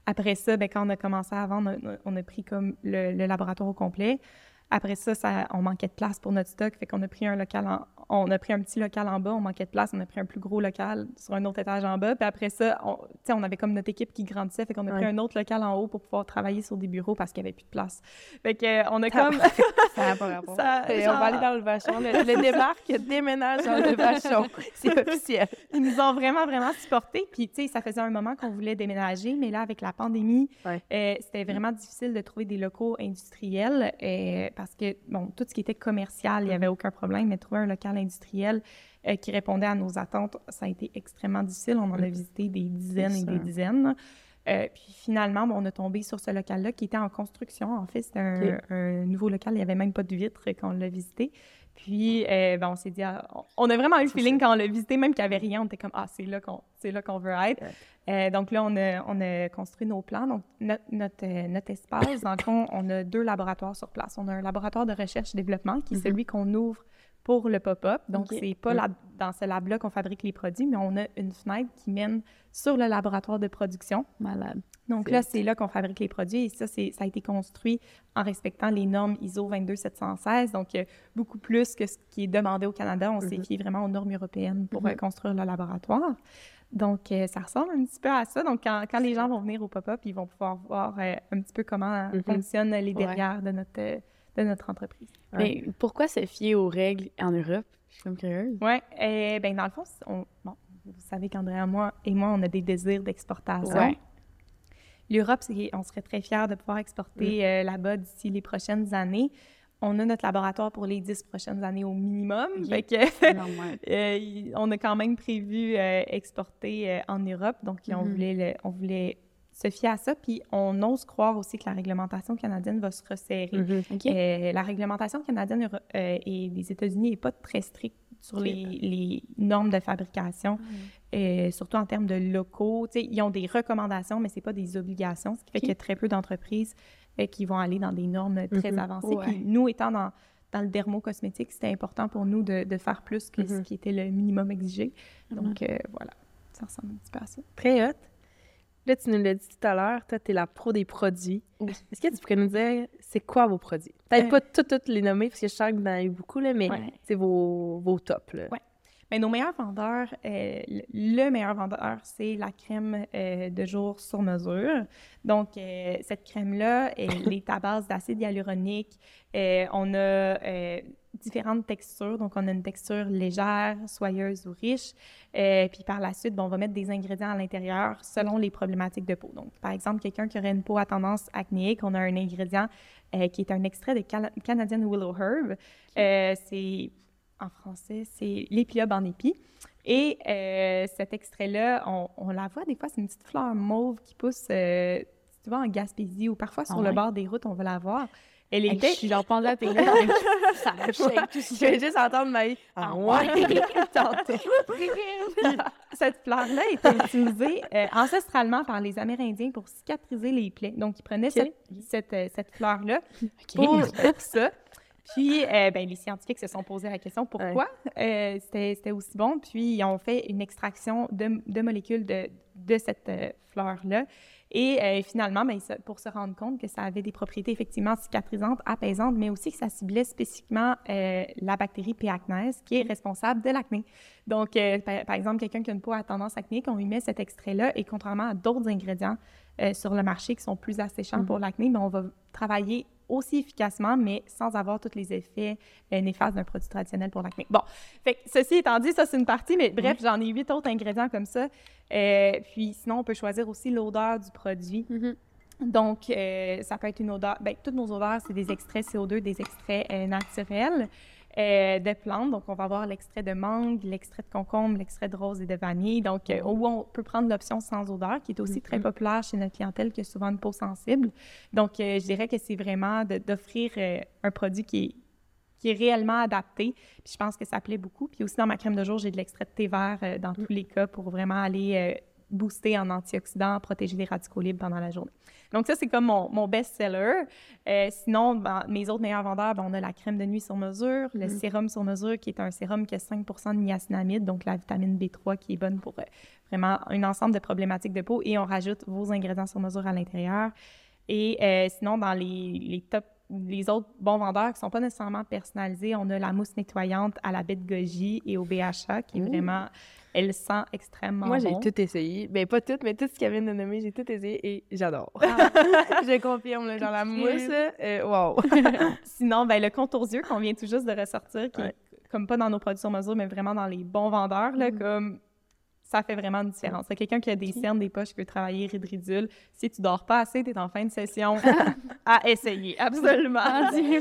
Après ça, ben, quand on a commencé à vendre, on a, on a pris comme le, le laboratoire au complet. Après ça, ça, on manquait de place pour notre stock, fait qu'on a pris un local en- on a pris un petit local en bas, on manquait de place, on a pris un plus gros local sur un autre étage en bas. Puis après ça, on, on avait comme notre équipe qui grandissait, fait qu'on a pris un autre local en haut pour pouvoir travailler sur des bureaux parce qu'il n'y avait plus de place. Fait que, euh, on a Ça- comme... [LAUGHS] Ça n'a pas rapport. ça- Et on va aller dans le vachon. Le, le débarque déménage dans le vachon. [LAUGHS] C'est officiel. Ils nous ont vraiment, vraiment supportés. Puis, tu sais, ça faisait un moment qu'on voulait déménager, mais là, avec la pandémie, Ouais. euh, c'était vraiment difficile de trouver des locaux industriels euh, parce que, bon, tout ce qui était commercial, il n'y avait aucun problème, mais trouver un local industriel euh, qui répondait à nos attentes, ça a été extrêmement difficile. On en a visité des dizaines et des dizaines. Euh, puis finalement, bon, on a tombé sur ce local-là qui était en construction. En fait, c'était un, un nouveau local. Il n'y avait même pas de vitres quand on l'a visité. Puis, euh, ben, on s'est dit, ah, on- a vraiment eu le feeling quand on l'a visité, même qu'il n'y avait rien, on était comme, ah, c'est là qu'on, c'est là qu'on veut être. Euh, donc là, on a, on a construit nos plans. Donc, notre, notre, euh, notre espace, dans le fond, on a deux laboratoires sur place. On a un laboratoire de recherche et développement qui est Mhm. celui qu'on ouvre pour le pop-up. Donc, Ok. c'est pas Mm. dans ce lab-là qu'on fabrique les produits, mais on a une fenêtre qui mène sur le laboratoire de production. Malade. Donc là, c'est là qu'on fabrique les produits et ça, ça a été construit en respectant les normes ISO 22716, donc euh, beaucoup plus que ce qui est demandé au Canada. On s'est Mhm. fié vraiment aux normes européennes pour Mhm. euh, construire le laboratoire. Donc, euh, ça ressemble un petit peu à ça. Donc, quand, quand les gens vont venir au pop-up, ils vont pouvoir voir euh, un petit peu comment Mhm. fonctionnent les Ouais. derrière de, notre, de notre entreprise. Mais pourquoi se fier aux règles en Europe? Je suis comme curieuse. Oui, et ben dans le fond, c'est- on- bon, vous savez qu'Andrea moi, et moi, on a des désirs d'exportation. Ouais. L'Europe, c'est- on serait très fiers de pouvoir exporter euh, là-bas d'ici les prochaines années. On a notre laboratoire pour les dix prochaines années au minimum. Ok. Fait que, Non, ouais. [LAUGHS] euh, on a quand même prévu euh, exporter en Europe. Donc, on, Mhm. voulait le- on voulait se fier à ça. Puis, on ose croire aussi que la réglementation canadienne va se resserrer. Mhm. Euh, la réglementation canadienne et des États-Unis n'est pas très stricte sur les, les normes de fabrication, et surtout en termes de locaux. Tu sais, ils ont des recommandations, mais c'est pas des obligations, ce qui fait qu'il y a très peu d'entreprises euh, qui vont aller dans des normes très Mhm. avancées. Ouais. Puis nous, étant dans, dans le dermocosmétique, c'était important pour nous de, de faire plus que ce Mhm. qui était le minimum exigé. Mhm. Donc, euh, voilà, ça ressemble un petit peu à ça. Très hot. Là, tu nous l'as dit tout à l'heure, toi, tu es la pro des produits. Oui. Est-ce que tu pourrais nous dire, c'est quoi vos produits? Peut-être Euh, pas toutes, les nommer, parce que je sens que vous en avez beaucoup, là, mais Ouais. c'est vos, vos tops. Là. Ouais. Mais nos meilleurs vendeurs, euh, le le meilleur vendeur, c'est la crème euh, de jour sur mesure. Donc, euh, cette crème-là, elle [LAUGHS] est à base d'acide hyaluronique. On a différentes textures. Donc, on a une texture légère, soyeuse ou riche. Euh, puis par la suite, bon, on va mettre des ingrédients à l'intérieur selon les problématiques de peau. Donc, par exemple, quelqu'un qui aurait une peau à tendance acnéique, on a un ingrédient euh, qui est un extrait de Cana- Canadian Willow Herb. Euh, c'est en français, c'est l'épiobe en épi. Et cet extrait-là, on, on la voit des fois, c'est une petite fleur mauve qui pousse, vois, en Gaspésie ou parfois sur Ah le bord des routes, on va la voir. Elle Hey, était... Je suis genre pendue à tes ça [LAUGHS] tout Je vais juste entendre ma Ah [LAUGHS] tantôt. [LAUGHS] Cette fleur-là était utilisée euh, ancestralement par les Amérindiens pour cicatriser les plaies. Donc, ils prenaient cette, cette, euh, cette fleur-là pour, pour ça. Puis, euh, ben, les scientifiques se sont posé la question pourquoi euh, c'était aussi bon? Puis, ils ont fait une extraction de, de molécules de, de cette euh, fleur-là. Et finalement, ben, pour se rendre compte que ça avait des propriétés effectivement cicatrisantes, apaisantes, mais aussi que ça ciblait spécifiquement la bactérie P. acnes, qui est responsable de l'acné. Donc, par, par exemple, quelqu'un qui a une peau à tendance acnéique, on lui met cet extrait-là et contrairement à d'autres ingrédients sur le marché qui sont plus asséchants Mhm. pour l'acné, ben, on va travailler aussi efficacement, mais sans avoir tous les effets euh, néfastes d'un produit traditionnel pour l'acné. Bon, fait que ceci étant dit, ça c'est une partie, mais bref, j'en ai huit autres ingrédients comme ça. Euh, puis sinon, on peut choisir aussi l'odeur du produit. Mhm. Donc, euh, ça peut être une odeur. Bien, toutes nos odeurs, c'est des extraits CO2, des extraits naturels euh, de plantes. Donc, on va avoir l'extrait de mangue, l'extrait de concombre, l'extrait de rose et de vanille. Donc, euh, où on peut prendre l'option sans odeur, qui est aussi très Mhm. populaire chez notre clientèle qui a souvent une peau sensible. Donc, euh, je dirais que c'est vraiment d'offrir euh, un produit qui est, qui est réellement adapté. Puis je pense que ça plaît beaucoup. Puis aussi, dans ma crème de jour, j'ai de l'extrait de thé vert dans tous les cas pour vraiment aller booster en antioxydants, protéger les radicaux libres pendant la journée. Donc ça, c'est comme mon, mon best-seller. Euh, sinon, ben, mes autres meilleurs vendeurs, ben, on a la crème de nuit sur mesure, le Mm. sérum sur mesure, qui est un sérum qui a 5 de niacinamide, donc la vitamine B3 qui est bonne pour euh, vraiment un ensemble de problématiques de peau. Et on rajoute vos ingrédients sur mesure à l'intérieur. Et euh, sinon, dans les, les top les autres bons vendeurs qui sont pas nécessairement personnalisés, on a la mousse nettoyante à la baie de goji et au BHA qui est Ouh. vraiment, elle sent extrêmement Moi, j'ai bon. tout essayé. Ben, pas tout, mais tout ce qu'elle vient de nommer, j'ai tout essayé et j'adore. Ah. [LAUGHS] je confirme, là, genre la mousse, euh, wow. [LAUGHS] [LAUGHS] Sinon, ben, le contour yeux qu'on vient tout juste de ressortir, qui Ouais. est comme pas dans nos produits sur mesure, mais vraiment dans les bons vendeurs, là, Mhm. comme ça fait vraiment une différence. C'est quelqu'un qui a des cernes, des poches, qui veut travailler ridridule. Si tu dors pas assez, tu es en fin de session, à essayer, absolument. Je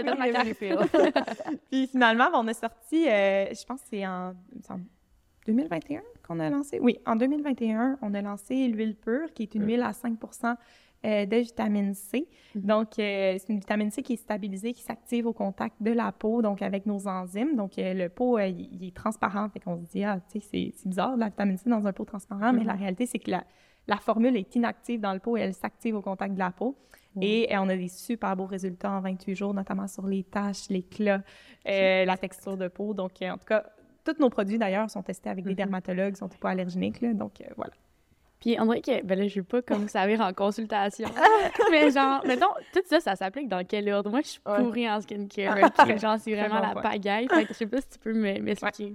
donne ma. Puis finalement, ben, on a sorti, euh, je pense que c'est en 2021 qu'on a lancé? Oui, en 2021, on a lancé l'huile pure, qui est une huile à 5% euh, de vitamine C. Mhm. Donc, euh, c'est une vitamine C qui est stabilisée, qui s'active au contact de la peau, donc avec nos enzymes. Donc, euh, le pot, euh, il il est transparent. Fait qu'on se dit, ah, tu sais, c'est- bizarre, la vitamine C dans un pot transparent, mais Mhm. la réalité, c'est que la, la formule est inactive dans le pot et elle s'active au contact de la peau. Et euh, on a des super beaux résultats en 28 jours, notamment sur les taches, l'éclat, euh, la texture de peau. Donc, euh, en tout cas, tous nos produits, d'ailleurs, sont testés avec des Mhm. dermatologues, sont pas allergéniques. Là, donc, euh, voilà. Puis on dirait que, ben là, je vais pas comme [LAUGHS] ça en consultation. mais genre, mettons, tout ça, ça s'applique dans quel ordre? Moi, je suis Ouais. pourrie en skincare. ok? Genre, c'est vraiment la pagaille. Fait que je sais pas si tu peux me- m'expliquer.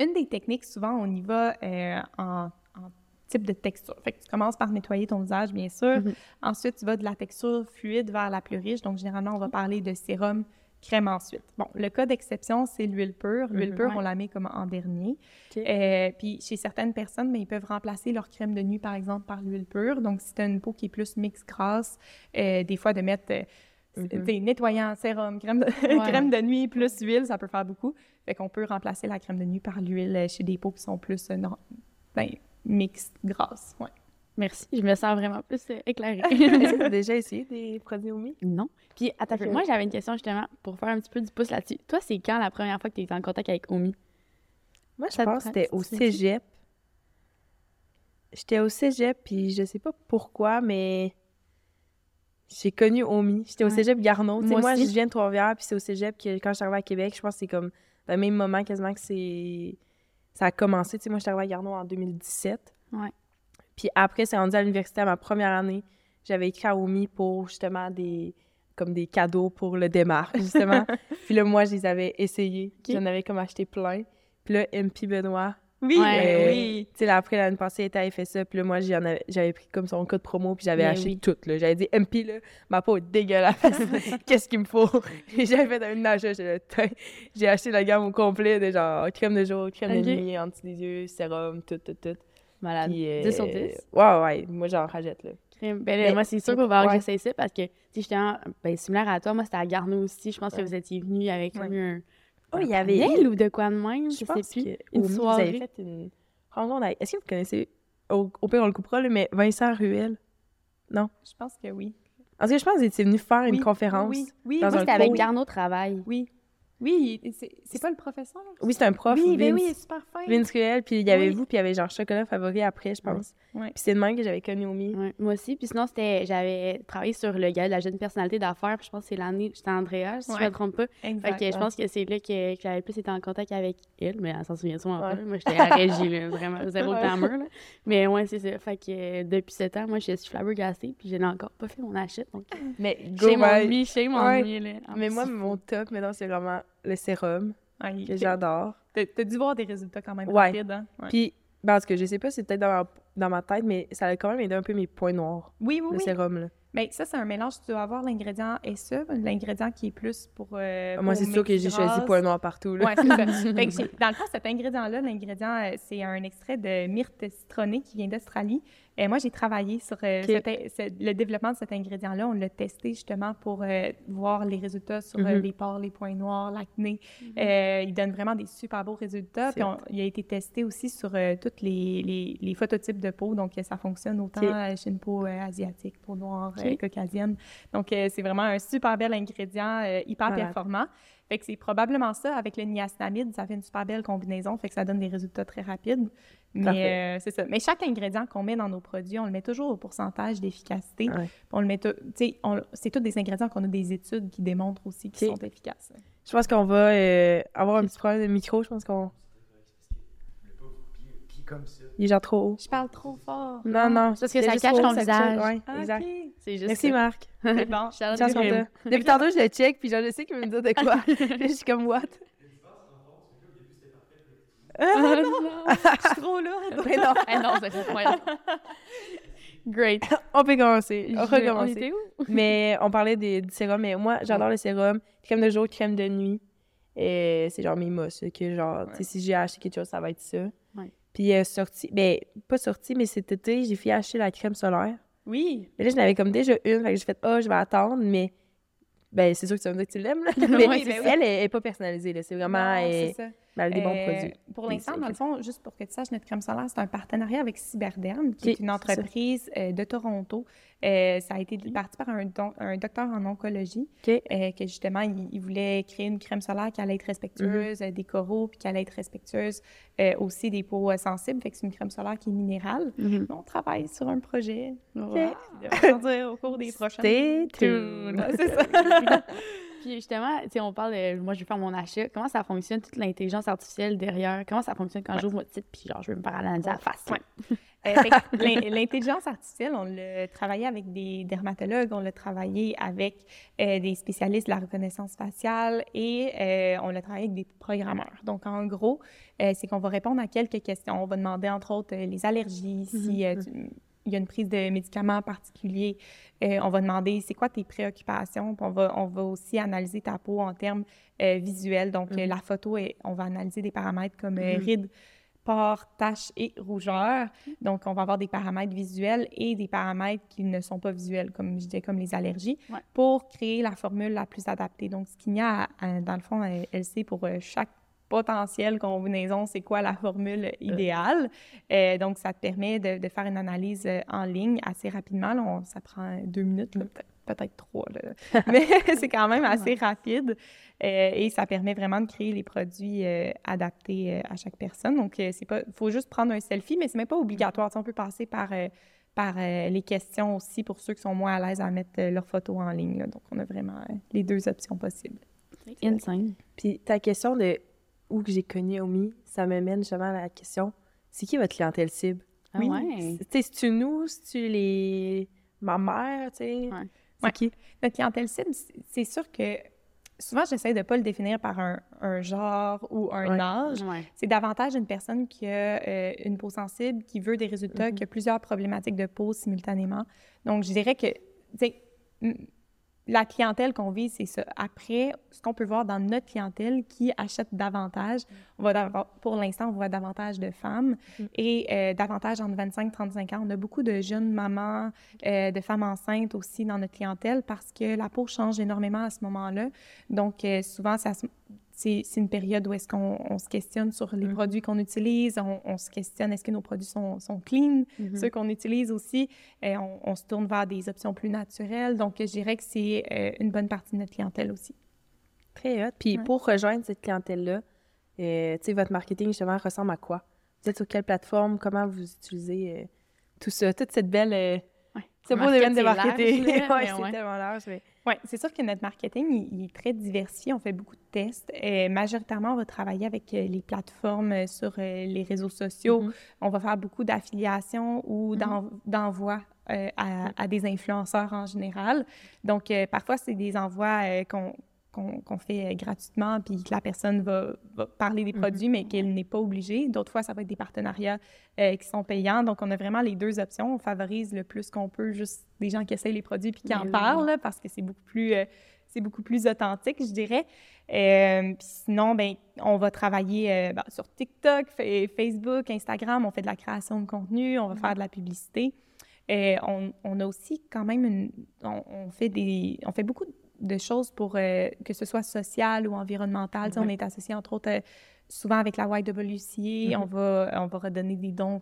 Une des techniques, souvent, on y va euh, en, en type de texture. Fait que tu commences par nettoyer ton visage, bien sûr. Mhm. Ensuite, tu vas de la texture fluide vers la plus riche. Donc, généralement, on va parler de sérum, crème ensuite. Bon, le cas d'exception, c'est l'huile pure. L'huile Mhm. pure, Ouais. on la met comme en dernier. Euh, puis, chez certaines personnes, ben, ils peuvent remplacer leur crème de nuit, par exemple, par l'huile pure. Donc, si tu as une peau qui est plus mix grasse, euh, des fois, de mettre... euh, Mhm. t'sais, nettoyant, sérum, crème de, [LAUGHS] Ouais. crème de nuit plus huile, ça peut faire beaucoup. Fait qu'on peut remplacer la crème de nuit par l'huile chez des peaux qui sont plus non, ben. Ouais. Merci, je me sens vraiment plus euh, éclairée. [LAUGHS] Est-ce que tu as [LAUGHS] déjà essayé des produits Omi? non. Puis, attends, un peu, Ok. moi, j'avais une question justement pour faire un petit peu du pouce là-dessus. Toi, c'est quand la première fois que tu étais en contact avec Omi? Moi, je Ça pense que c'était au cégep. J'étais au cégep, puis je sais pas pourquoi, mais j'ai connu Omi. J'étais au cégep Garneau. Moi moi, je viens de Trois-Rivières, puis c'est au cégep que quand je suis arrivée à Québec, je pense que c'est comme le même moment quasiment que c'est... ça a commencé. Tu sais, moi, je suis arrivée à Garneau en 2017. Ouais. Puis après, c'est rendu à l'université à ma première année. J'avais écrit à Omi pour justement des comme des cadeaux pour le démarre, justement. [LAUGHS] puis là, moi, je les avais essayés. J'en avais comme acheté plein. Puis là, MP Benoît, Oui, Ouais, euh, oui. tu sais, là, après l'année passée, il était à FSA, puis là, moi, j'en avais- j'avais pris comme son code promo, puis j'avais acheté oui. tout. J'avais dit, MP, là, ma peau est dégueulasse. [LAUGHS] Qu'est-ce qu'il me faut? J'avais fait un achat, j'ai acheté la gamme au complet de genre crème de jour, crème de nuit, anti des yeux, sérum, tout, tout, tout. Malade. Puis, euh, 10 sur 10. Ouais, ouais, moi, j'en rajoute, là. Ben, moi, c'est sûr qu'on va avoir ouais. que ça parce que, tu sais, ben, similaire à toi, moi, c'était à Garneau aussi. Je pense que vous étiez venus avec Ouais. un. Oh, il y avait- panel ou de quoi de même, je, Je sais plus. que Une au Mi, vous soirée. avez fait une rencontre avec... Est-ce que vous connaissez... Au, au pire, on le coupera, là, mais Vincent Ruel? Je pense que oui. En tout cas, je pense que vous étiez venu faire une Oui, conférence. Oui, oui, dans oui, c'était avec. Garneau Travail. oui. Oui, c'est c'est pas le professeur? Oui, c'est un prof, Oui, ben Vince. oui, il est super fin. Vince Cruel, puis il y avait Oui. vous, puis il y avait genre chocolat favori après, je pense. Puis c'est de même que j'avais connu Omi. Ouais, moi aussi. Puis sinon, c'était, j'avais travaillé sur le gars de la jeune personnalité d'affaires. Puis je pense que c'est l'année, j'étais Andrea, si je Ouais. me trompe pas. Exact. Fait que je pense que c'est là que, que j'avais plus été en contact avec elle, mais elle s'en souvient sûrement pas. Moi, j'étais à la régie, [LAUGHS] là, vraiment zéro. Là. Mais ouais, c'est ça. Fait que euh, depuis ce temps, moi, je suis flabbergastée, puis je n'ai encore pas fait mon achat. Donc, Mais [LAUGHS] go, shame on my- me, shame on Ouais. me, là. En Mais moi, mon top, maintenant, c'est vraiment le sérum, Ah, que j'adore. T'as dû voir des résultats quand même Ouais. rapides, hein? Ouais. Puis, ben, en tout cas, je sais pas, c'est peut-être dans ma, dans ma tête, mais ça a quand même aidé un peu mes points noirs, Oui, oui, le oui. sérum, là. Mais ça, c'est un mélange. Tu dois avoir l'ingrédient SE, l'ingrédient qui est plus pour. euh, Moi, pour c'est sûr que j'ai choisi points noirs partout, là. Ouais, c'est ça. [LAUGHS] Fait que j'ai- dans le fond, cet ingrédient-là, l'ingrédient, euh, c'est un extrait de myrte citronnée qui vient d'Australie. Et moi, j'ai travaillé sur euh, cet ce- le développement de cet ingrédient-là. On l'a testé justement pour euh, voir les résultats sur euh, Mhm. les pores, les points noirs, l'acné. Euh, il donne vraiment des super beaux résultats. Puis on- il a été testé aussi sur euh, tous les, les, les phototypes de peau. Donc, ça fonctionne autant chez une peau euh, asiatique, peau noire, Ok. euh, caucasienne. Donc, euh, c'est vraiment un super bel ingrédient, euh, hyper performant. Fait que c'est probablement ça. Avec le niacinamide, ça fait une super belle combinaison. Fait que ça donne des résultats très rapides. Mais euh, c'est ça. Mais chaque ingrédient qu'on met dans nos produits, on le met toujours au pourcentage d'efficacité. Ouais. On le met, tout- tu sais, c'est tous des ingrédients qu'on a des études qui démontrent aussi qu'ils sont efficaces. Je pense qu'on va euh, avoir un petit problème de micro, je pense qu'on... comme ça. Il est genre trop haut. Je parle trop fort. Non, non. Parce que ça cache ton ça visage. Ouais, Ah, exact. C'est juste Merci, ça. Marc. [LAUGHS] C'est bon. [LAUGHS] Chance. Depuis tantôt, je le check, puis genre, je sais qu'il veut me dire de quoi. Là, [LAUGHS] je suis comme, what? Ah, non. Je suis trop lourde. Mais non, Ah non, c'est incroyable. Great. on peut commencer. On où? Mais on parlait des, du sérum, mais moi, j'adore le sérum. Crème de jour, crème de nuit. Et c'est genre mes mosses, que genre, tu sais, si j'ai acheté quelque chose, ça va être ça. Puis euh, sorti, ben, pas sorti, mais cet été, j'ai fait acheter la crème solaire. Oui. Mais là, je n'avais comme déjà une, fait que j'ai fait, ah, je vais attendre, mais ben, c'est sûr que tu vas me dire que tu l'aimes, là. [LAUGHS] mais Oui, ben oui. elle, elle est pas personnalisée, là. C'est vraiment, Non, elle, c'est ben, des bons Euh, produits. Pour l'instant, dans le fond, juste pour que tu saches, notre crème solaire, c'est un partenariat avec Cyberderm, qui est une c'est entreprise euh, de Toronto. Euh, ça a été parti par un, don- un docteur en oncologie, OK. euh, que justement, il, il voulait créer une crème solaire qui allait être respectueuse euh, des coraux, puis qui allait être respectueuse aussi des peaux sensibles. Fait que c'est une crème solaire qui est minérale. Mhm. On travaille sur un projet. Wow. Qui devrait sortir au cours des prochains. Stay tuned. Ouais, c'est ça. [LAUGHS] Puis justement, tu sais, on parle de moi, je vais faire mon achat. Comment ça fonctionne, toute l'intelligence artificielle derrière? Comment ça fonctionne quand j'ouvre votre site, puis genre, je veux me faire analyser à la face? Ouais. [LAUGHS] Euh, L'intelligence artificielle, on l'a travaillé avec des dermatologues, on l'a travaillé avec euh, des spécialistes de la reconnaissance faciale et euh, on l'a travaillé avec des programmeurs. Donc, en gros, c'est qu'on va répondre à quelques questions. On va demander, entre autres, les allergies, si euh, tu- il y a une prise de médicaments particuliers. Euh, on va demander c'est quoi tes préoccupations? Puis on va, on va aussi analyser ta peau en termes euh, visuels. Donc, euh, la photo, est- on va analyser des paramètres comme Mhm. rides, pores, taches et rougeurs. Donc, on va avoir des paramètres visuels et des paramètres qui ne sont pas visuels, comme je disais, comme les allergies, Ouais. pour créer la formule la plus adaptée. Donc, ce qu'il y a, à- à- dans le fond, à LC pour chaque potentielle combinaison, c'est quoi la formule idéale. Euh, donc, ça te permet de, de, faire une analyse euh, en ligne assez rapidement. Là, ça prend deux minutes, peut-être trois, [LAUGHS] mais [LAUGHS] c'est quand même assez rapide. Euh, et ça permet vraiment de créer les produits adaptés à chaque personne. Donc, c'est pas, faut juste prendre un selfie, mais c'est même pas obligatoire. on peut passer par par les questions aussi pour ceux qui sont moins à l'aise à mettre leurs photos en ligne. Donc, on a vraiment les deux options possibles. Insane. Puis ta question de où que j'ai connu Omi, ça me mène justement à la question c'est qui votre clientèle cible? Ah oui. Ouais. C'est-tu nous, c'est-tu les. ma mère, tu sais? Ouais. C'est qui? Notre clientèle cible, c'est sûr que souvent, j'essaie de ne pas le définir par un, un genre ou un âge. C'est davantage une personne qui a euh, une peau sensible, qui veut des résultats, mm-hmm. qui a plusieurs problématiques de peau simultanément. Donc, je dirais que, la clientèle qu'on vise, c'est ça. Après, ce qu'on peut voir dans notre clientèle qui achète davantage, on va pour l'instant, on voit davantage de femmes mm. et euh, davantage entre 25 et 35 ans. On a beaucoup de jeunes mamans, euh, de femmes enceintes aussi dans notre clientèle parce que la peau change énormément à ce moment-là. Donc, euh, souvent, ça, c'est une période où est-ce qu'on se questionne sur les mm. produits qu'on utilise, on, se questionne est-ce que nos produits sont, sont clean, mm-hmm. ceux qu'on utilise aussi, et on, se tourne vers des options plus naturelles. Donc, je dirais que c'est euh, une bonne partie de notre clientèle aussi. Très hot. Puis pour rejoindre cette clientèle-là, euh, tu sais, votre marketing, justement, ressemble à quoi? Vous êtes sur quelle plateforme? Comment vous utilisez euh, tout ça? Toute cette belle... [LAUGHS] C'est beau des de marketing. c'est tellement large, mais... Oui, c'est sûr que notre marketing, il, est très diversifié. On fait beaucoup de tests. Et majoritairement, on va travailler avec euh, les plateformes euh, sur euh, les réseaux sociaux. Mm-hmm. On va faire beaucoup d'affiliations ou mm-hmm. d'envois à, des influenceurs en général. Donc, parfois, c'est des envois qu'on qu'on fait gratuitement, puis que la personne va, parler des mm-hmm. produits, mais qu'elle n'est pas obligée. D'autres fois, ça va être des partenariats qui sont payants. Donc, on a vraiment les deux options. On favorise le plus qu'on peut juste des gens qui essayent les produits puis qui en parlent, parce que c'est beaucoup plus... c'est beaucoup plus authentique, je dirais. sinon, ben, on va travailler ben, sur TikTok, Facebook, Instagram. On fait de la création de contenu, on va mm-hmm. faire de la publicité. On, on, a aussi quand même une, on, fait des, on fait beaucoup de choses pour euh, que ce soit social ou environnemental. On est associé, entre autres, euh, souvent avec la YWCA. Mm-hmm. on, va, on va redonner des dons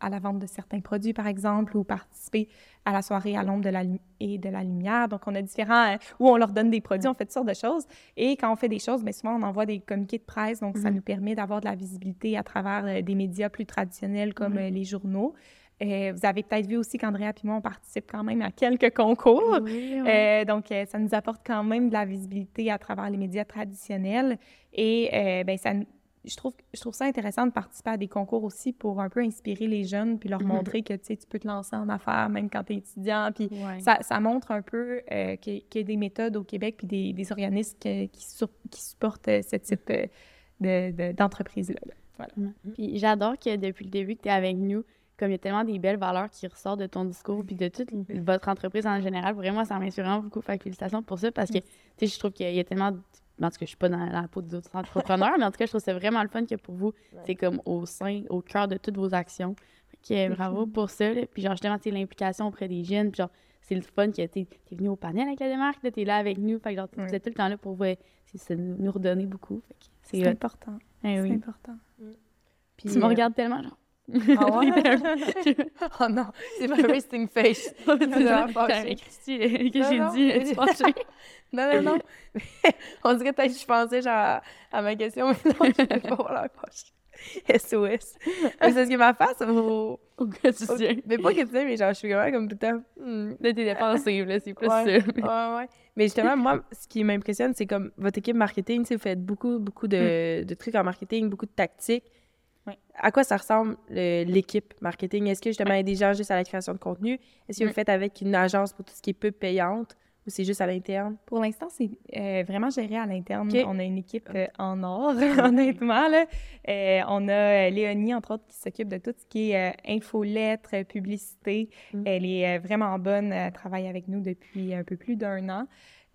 à la vente de certains produits, par exemple, ou participer à la soirée à l'ombre de la et de la lumière. Donc, on a différents... Euh, où on leur donne des produits, on fait toutes sortes de choses. Et quand on fait des choses, bien souvent, on envoie des communiqués de presse. Donc, ça mm-hmm. nous permet d'avoir de la visibilité à travers des médias plus traditionnels comme mm-hmm. les journaux. Euh, vous avez peut-être vu aussi qu'Andrea et moi, on participe quand même à quelques concours. Euh, donc, euh, ça nous apporte quand même de la visibilité à travers les médias traditionnels. Et ben, ça, je, trouve, je trouve ça intéressant de participer à des concours aussi pour un peu inspirer les jeunes puis leur mhm. montrer que tu peux te lancer en affaires même quand tu es étudiant. Puis ça, ça, montre un peu qu'il y, a des méthodes au Québec puis des, des organismes qui, qui, supportent ce type d'entreprise-là. voilà. Puis j'adore que depuis le début que tu es avec nous, comme il y a tellement des belles valeurs qui ressortent de ton discours puis de toute [LAUGHS] votre entreprise en général. Vraiment, ça m'inspire vraiment beaucoup. Fait félicitations pour ça parce que, tu sais, je trouve qu'il y a tellement. En tout cas, je suis pas dans la peau des autres entrepreneurs, [LAUGHS] mais en tout cas, je trouve que c'est vraiment le fun que pour vous, c'est comme au sein, au cœur de toutes vos actions. Fait bravo pour ça. Puis genre, justement, l'implication auprès des jeunes. Puis genre, c'est le fun que tu es, venu au panel avec la démarque, tu es là avec nous. Fait que genre, vous êtes tout le temps là pour vous, nous redonner beaucoup. C'est important. Eh c'est important. Puis, tu me euh, regardes tellement, genre, ah ouais? [LAUGHS] [LAUGHS] oh non, c'est ma resting face. [LAUGHS] Christy, qu'est-ce que j'ai dit? Non, non, non. On dirait peut-être que je pensais genre à ma question, mais non, je ne pas voir la fâche. SOS. c'est ce que ma face au... Au quotidien. Mais pas quotidien, mais genre, je suis vraiment comme tout le temps... Hmm. Là, t'es défensive, là, c'est plus ouais. ça. ouais, ouais. Mais justement, moi, ce qui m'impressionne, c'est comme votre équipe marketing, vous faites beaucoup, beaucoup de, de trucs en marketing, beaucoup de tactiques. À quoi ça ressemble l'équipe marketing? Est-ce que justement, il y a des gens juste à la création de contenu? Est-ce que vous le faites avec une agence pour tout ce qui est peu payante ou c'est juste à l'interne? Pour l'instant, c'est euh, vraiment géré à l'interne. On a une équipe euh, en or, [LAUGHS] honnêtement. Là. Euh, on a Léonie, entre autres, qui s'occupe de tout ce qui est infolettre, publicité. Mm. Elle est vraiment bonne. Elle travaille avec nous depuis un peu plus d'un an.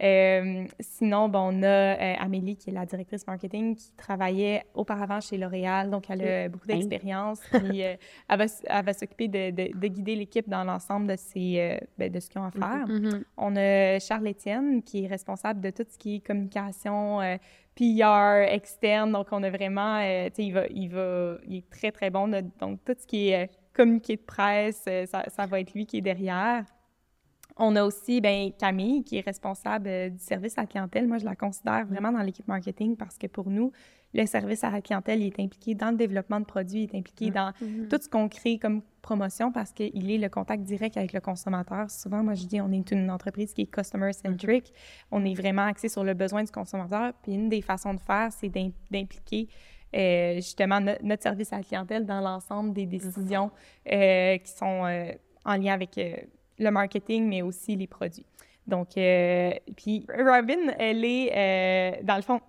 Euh, sinon, bon, on a euh, Amélie, qui est la directrice marketing, qui travaillait auparavant chez L'Oréal, donc elle a beaucoup d'expérience. Puis euh, elle va, elle va s'occuper de, de, de, guider l'équipe dans l'ensemble de, ben, de ce qu'ils ont à faire. Mhm. On a Charles Étienne, qui est responsable de tout ce qui est communication, PR externe. Donc, on a vraiment, tu sais, il, va, il, va, il est très, très bon. donc, tout ce qui est communiqué de presse, ça, ça va être lui qui est derrière. On a aussi ben, Camille, qui est responsable euh, du service à la clientèle. Moi, je la considère vraiment dans l'équipe marketing parce que pour nous, le service à la clientèle il est impliqué dans le développement de produits, il est impliqué mm. dans mm-hmm. tout ce qu'on crée comme promotion parce qu'il est le contact direct avec le consommateur. Souvent, moi, je dis, on est une entreprise qui est customer-centric. Mm-hmm. On est vraiment axé sur le besoin du consommateur. Puis une des façons de faire, c'est d'impliquer euh, justement notre service à la clientèle dans l'ensemble des décisions euh, qui sont en lien avec le marketing, mais aussi les produits. Donc, euh, puis Robin, elle est, euh, dans le fond,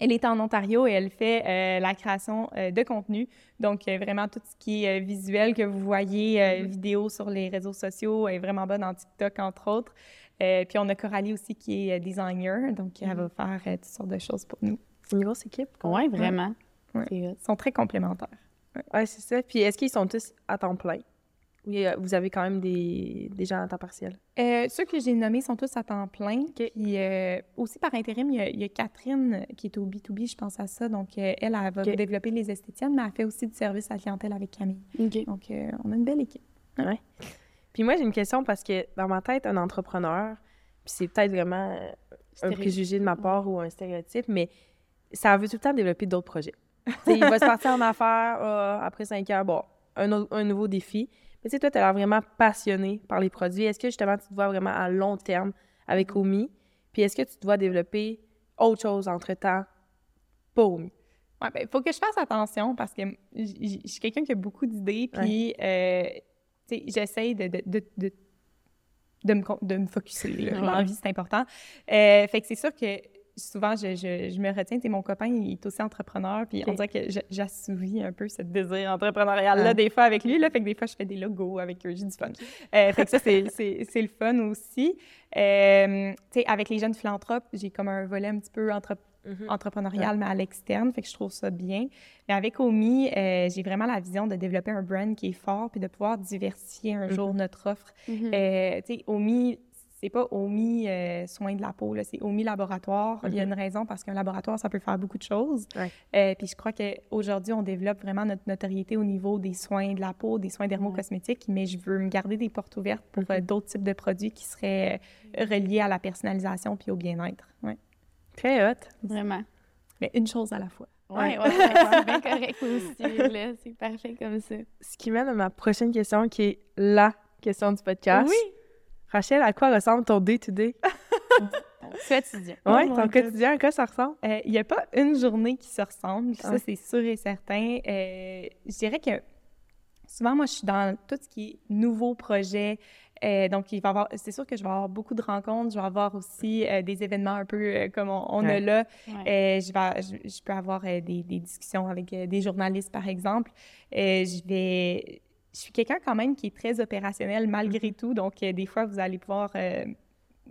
elle est en Ontario et elle fait euh, la création de contenu. Donc, vraiment, tout ce qui est visuel que vous voyez, mm-hmm. vidéo sur les réseaux sociaux, est vraiment bonne en TikTok, entre autres. puis, on a Coralie aussi qui est designer. Donc, elle va mm-hmm. faire toutes sortes de choses pour nous. C'est une grosse équipe. Oui, vraiment. Ils sont très complémentaires. Oui, c'est ça. Puis, est-ce qu'ils sont tous à temps plein? Oui, euh, vous avez quand même des, des gens à temps partiel? Euh, ceux que j'ai nommés sont tous à temps plein. Puis euh, aussi par intérim, il y, a, Catherine qui est au B2B, je pense à ça. Donc, elle, elle va développer les esthétiennes, mais elle fait aussi du service à la clientèle avec Camille. Donc, on a une belle équipe. Ouais. Puis moi, j'ai une question parce que dans ma tête, un entrepreneur, puis c'est peut-être vraiment un préjugé de ma part ou un stéréotype, mais ça veut tout le temps développer d'autres projets. il va se partir en [LAUGHS] affaires après cinq heures, bon, un, un nouveau défi. Mais tu sais, toi, tu as l'air vraiment passionné par les produits. Est-ce que justement, tu te vois vraiment à long terme avec Omi? Puis est-ce que tu te vois développer autre chose entre-temps pour Omi? Oui, bien, il faut que je fasse attention parce que je suis quelqu'un qui a beaucoup d'idées, puis, euh, tu sais, j'essaye de, de, de, de, de, me, de me focusser. [LAUGHS] L'envie, c'est important. Euh, fait que c'est sûr que souvent, je, je, me retiens. Tu mon copain, il est aussi entrepreneur, puis on dirait que j'assouvis un peu ce désir entrepreneurial-là, des fois, avec lui. Là, fait que des fois, je fais des logos avec eux, j'ai du fun. Euh, fait que ça, c'est le fun aussi. Euh, tu sais, avec les jeunes philanthropes, j'ai comme un volet un petit peu mm-hmm. entrepreneurial, mais à l'externe, fait que je trouve ça bien. Mais avec Omi, euh, j'ai vraiment la vision de développer un brand qui est fort, puis de pouvoir diversifier un mm-hmm. jour notre offre. Mm-hmm. tu sais, Omi, c'est pas OMI euh, soins de la peau, c'est OMI laboratoire. Il y a mhm. une raison parce qu'un laboratoire, ça peut faire beaucoup de choses. Euh, puis je crois qu'aujourd'hui, on développe vraiment notre notoriété au niveau des soins de la peau, des soins dermocosmétiques, mais je veux me garder des portes ouvertes pour euh, d'autres types de produits qui seraient reliés à la personnalisation puis au bien-être. Ouais. Très hot. Vraiment. Mais une chose à la fois. Oui, ouais, c'est [LAUGHS] bien correct aussi. C'est parfait comme ça. Ce qui mène à ma prochaine question, qui est la question du podcast. Oui. Rachel, à quoi ressemble ton day-to-day? [LAUGHS] quotidien. Oui, oh ton quotidien, à quoi ça ressemble? Il euh, n'y a pas une journée qui se ressemble, ça, c'est sûr et certain. Euh, je dirais que souvent, moi, je suis dans tout ce qui est nouveaux projets. Euh, donc, il va avoir, c'est sûr que je vais avoir beaucoup de rencontres. Je vais avoir aussi des événements un peu comme on, a là. je, vais, je, peux avoir des, des, discussions avec des journalistes, par exemple. je vais je suis quelqu'un quand même qui est très opérationnel malgré mm-hmm. tout. Donc, euh, des fois, vous allez pouvoir euh,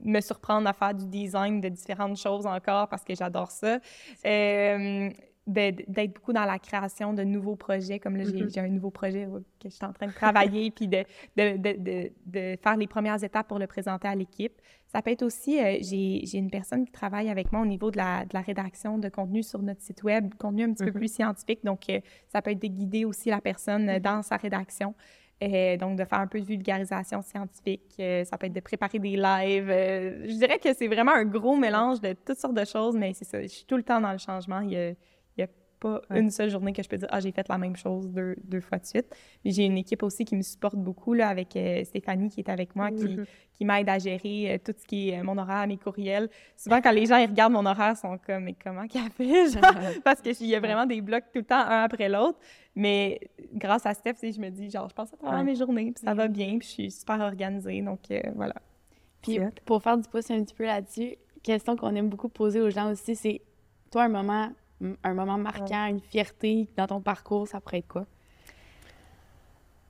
me surprendre à faire du design de différentes choses encore parce que j'adore ça. Euh, d'être beaucoup dans la création de nouveaux projets. Comme là, j'ai mm-hmm. un nouveau projet que je suis en train de travailler, [LAUGHS] puis de, de, de, de, faire les premières étapes pour le présenter à l'équipe. Ça peut être aussi, euh, j'ai une personne qui travaille avec moi au niveau de la, rédaction de contenu sur notre site web, contenu un petit peu mm-hmm. plus scientifique. Donc, euh, ça peut être de guider aussi la personne euh, dans sa rédaction. donc, de faire un peu de vulgarisation scientifique. ça peut être de préparer des lives. je dirais que c'est vraiment un gros mélange de toutes sortes de choses, mais c'est ça. Je suis tout le temps dans le changement. Il y a, pas une seule journée que je peux dire, ah, j'ai fait la même chose deux, deux fois de suite. Mais j'ai une équipe aussi qui me supporte beaucoup, là, avec euh, Stéphanie qui est avec moi, qui, mm-hmm. qui m'aide à gérer euh, tout ce qui est euh, mon horaire, mes courriels. Souvent, quand les gens ils regardent mon horaire, ils sont comme, mais comment qu'elle fait? [LAUGHS] [LAUGHS] parce qu'il y a vraiment des blocs tout le temps, un après l'autre. Mais grâce à Steph, je me dis, genre, je passe à travers mes journées, puis ça va bien, puis je suis super organisée. Donc, voilà. Puis, pour faire du pouce un petit peu là-dessus, question qu'on aime beaucoup poser aux gens aussi, c'est toi, un moment un moment marquant, une fierté dans ton parcours, ça pourrait être quoi?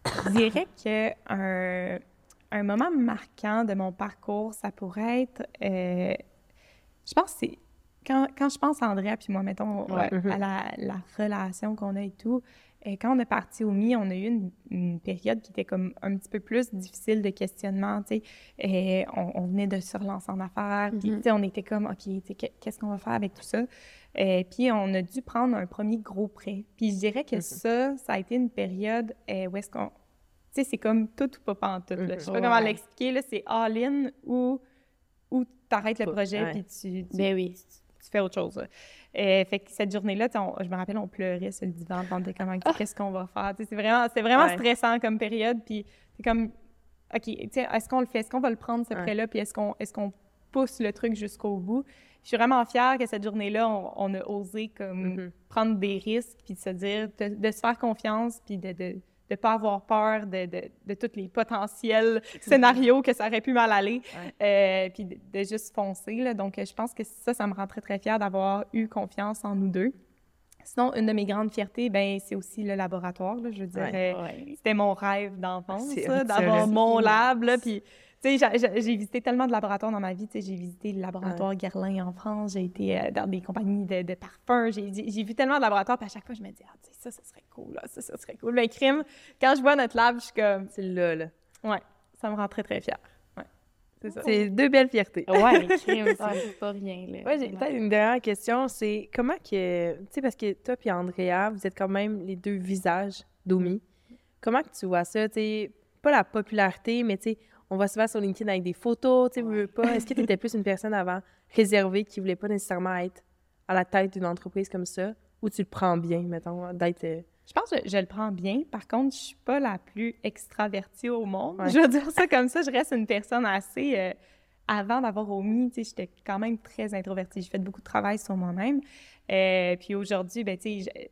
Je dirais qu'un un moment marquant de mon parcours, ça pourrait être euh, Je pense que c'est... Quand, quand je pense à Andrea puis moi, mettons, Ouais. euh, à la, la relation qu'on a et tout, et quand on est parti au Mi, on a eu une, une période qui était comme un petit peu plus difficile de questionnement, tu sais. Et on, on venait de se relancer en affaires, puis Mhm. tu sais, on était comme, OK, tu sais, que- qu'est-ce qu'on va faire avec tout ça? Et puis on a dû prendre un premier gros prêt. Puis je dirais que ça, ça a été une période euh, où est-ce qu'on... Tu sais, c'est comme tout ou pas pantoute, là. Je sais pas comment l'expliquer, là. C'est all-in ou, ou t'arrêtes le projet ouais. puis tu, tu, Ben oui. tu fais autre chose. Euh, fait que cette journée-là, je me rappelle, on pleurait sur le divan, on était comme, OK, qu'est-ce qu'on va faire? Tu sais, C'est vraiment, c'est vraiment Ouais. stressant comme période, puis c'est comme, OK, tu sais, est-ce qu'on le fait? Est-ce qu'on va le prendre, ce prêt-là? Puis est-ce qu'on est qu'on pousse le truc jusqu'au bout? Je suis vraiment fière que cette journée-là, on, on a osé comme Mhm. prendre des risques, puis de se dire, de, de se faire confiance, puis de de, de pas avoir peur de, de, de tous les potentiels [LAUGHS] scénarios que ça aurait pu mal aller, euh, puis de, de juste foncer. Là. Donc, je pense que ça, ça me rend très, très fière d'avoir eu confiance en nous deux. Sinon, une de mes grandes fiertés, ben, c'est aussi le laboratoire. Là, je dire, Ouais. Ouais. c'était mon rêve d'enfance, d'avoir mon lab. Là, puis, tu sais, j'ai- visité tellement de laboratoires dans ma vie. Tu sais, j'ai visité le laboratoire Ouais. Guerlain en France. J'ai été euh, dans des compagnies de, de parfums. J'ai vu tellement de laboratoires. Puis à chaque fois, je me dis, ah, tu sais, ça, ça serait cool. Là, ça, ça serait cool. Mais crime, quand je vois notre lab, je suis comme, C'est là, là. ouais, ça me rend très, très fière. Ouais, c'est ça. C'est deux belles fiertés. Ouais, crime, [LAUGHS] c'est pas rien, là. Ouais, j'ai peut-être une dernière question, c'est comment que, tu sais, parce que toi et Andrea, vous êtes quand même les deux visages d'Omi. Comment que tu vois ça, tu sais, pas la popularité, mais tu sais, on voit souvent sur LinkedIn avec des photos, tu sais, veux, pas. Est-ce que tu étais plus une personne avant réservée qui voulait pas nécessairement être à la tête d'une entreprise comme ça, ou tu le prends bien, mettons, d'être... euh, Je pense que je le prends bien. Par contre, je suis pas la plus extravertie au monde. Ouais. Je veux dire ça comme ça. Je reste une personne assez... euh, avant d'avoir omis, tu sais, j'étais quand même très introvertie. J'ai fait beaucoup de travail sur moi-même. Euh, puis aujourd'hui, ben, tu sais,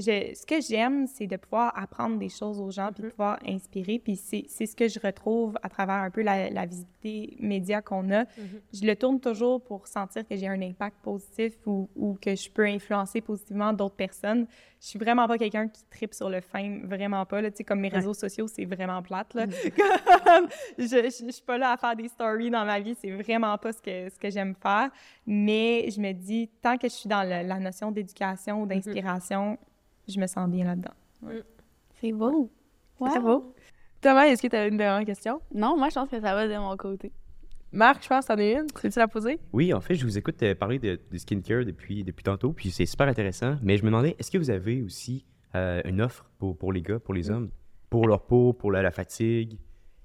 je- ce que j'aime, c'est de pouvoir apprendre des choses aux gens puis de Mhm. pouvoir inspirer. Puis c'est c'est ce que je retrouve à travers un peu la, la visibilité média qu'on a. Je le tourne toujours pour sentir que j'ai un impact positif ou, ou que je peux influencer positivement d'autres personnes. Je suis vraiment pas quelqu'un qui tripe sur le fame, vraiment pas. Là. Tu sais, Comme mes Ouais. réseaux sociaux, c'est vraiment plate. Là. [LAUGHS] Comme, je, je, je suis pas là à faire des stories dans ma vie, c'est vraiment pas ce que, ce que j'aime faire. Mais je me dis, tant que je suis dans le- la notion d'éducation ou d'inspiration, je me sens bien là-dedans. C'est beau. C'est beau. Thomas, est-ce que tu as une dernière question? Non, moi, je pense que ça va de mon côté. Marc, je pense que t'en as une. Peux-tu la poser? Oui, en fait, je vous écoute euh, parler de, de skincare depuis, depuis tantôt, puis c'est super intéressant. Mais je me demandais, est-ce que vous avez aussi euh, une offre pour, pour les gars, pour les hommes, pour leur peau, pour la, la fatigue?